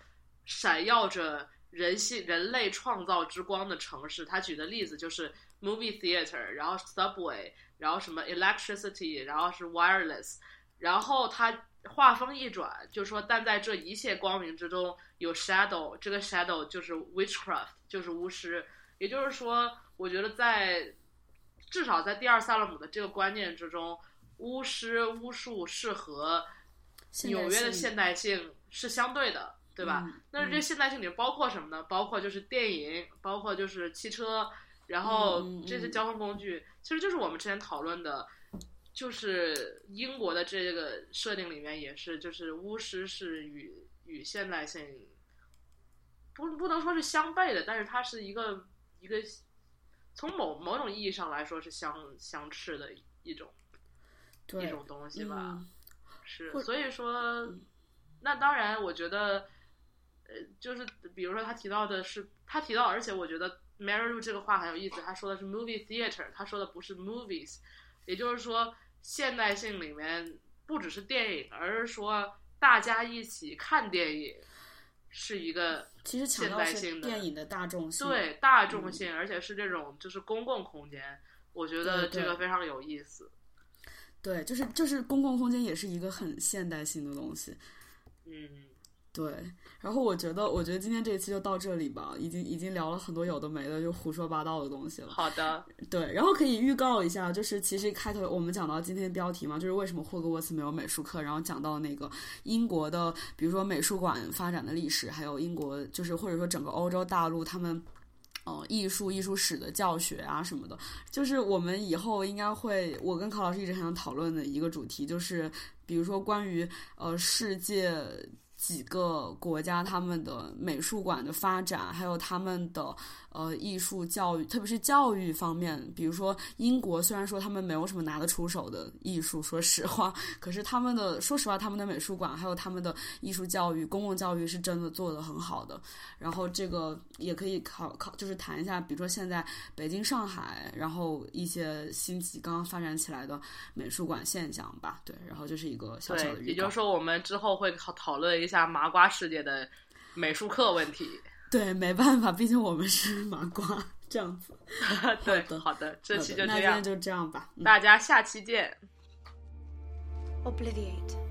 S2: 闪耀着人性人类创造之光的城市。他举的例子就是 movie theater，然后 subway。然后什么 electricity，然后是 wireless，然后他话锋一转，就说但在这一切光明之中有 shadow，这个 shadow 就是 witchcraft，就是巫师。也就是说，我觉得在至少在第二萨勒姆的这个观念之中，巫师巫术是和纽约的现代性是相对的，对吧？
S1: 嗯、
S2: 那这现代性里包括什么呢？包括就是电影，包括就是汽车。然后这些交通工具，
S1: 嗯、
S2: 其实就是我们之前讨论的，就是英国的这个设定里面也是，就是巫师是与与现代性不不能说是相悖的，但是它是一个一个从某某种意义上来说是相相斥的一种一种东西吧。
S1: 嗯、
S2: 是，所以说，那当然，我觉得，呃，就是比如说他提到的是他提到，而且我觉得。Mary Lou 这个话很有意思，他说的是 movie theater，他说的不是 movies，也就是说，现代性里面不只是电影，而是说大家一起看电影是一个
S1: 其实
S2: 现代性
S1: 的电影的大众性，
S2: 对大众性，而且是这种就是公共空间，我觉得这个非常有意思。
S1: 对，就是就是公共空间也是一个很现代性的东西。
S2: 嗯，
S1: 对，然后我觉得，我觉得今天这一期就到这里吧，已经已经聊了很多有的没的，就胡说八道的东西了。
S2: 好的，
S1: 对，然后可以预告一下，就是其实开头我们讲到今天标题嘛，就是为什么霍格沃茨没有美术课，然后讲到那个英国的，比如说美术馆发展的历史，还有英国就是或者说整个欧洲大陆他们。呃，艺术、艺术史的教学啊什么的，就是我们以后应该会，我跟考老师一直很想讨论的一个主题，就是比如说关于呃世界。几个国家他们的美术馆的发展，还有他们的呃艺术教育，特别是教育方面，比如说英国，虽然说他们没有什么拿得出手的艺术，说实话，(laughs) 可是他们的说实话，他们的美术馆还有他们的艺术教育、公共教育是真的做得很好的。然后这个也可以考考，就是谈一下，比如说现在北京、上海，然后一些新起刚刚发展起来的美术馆现象吧。对，然后就是一个小小的
S2: 也就是说，我们之后会讨讨论一。下麻瓜世界的美术课问题，
S1: 对，没办法，毕竟我们是麻瓜，这样子。(laughs)
S2: 对，好的，这期就这
S1: 样，那就这样吧，
S2: 大家下期见。
S3: Obliviate.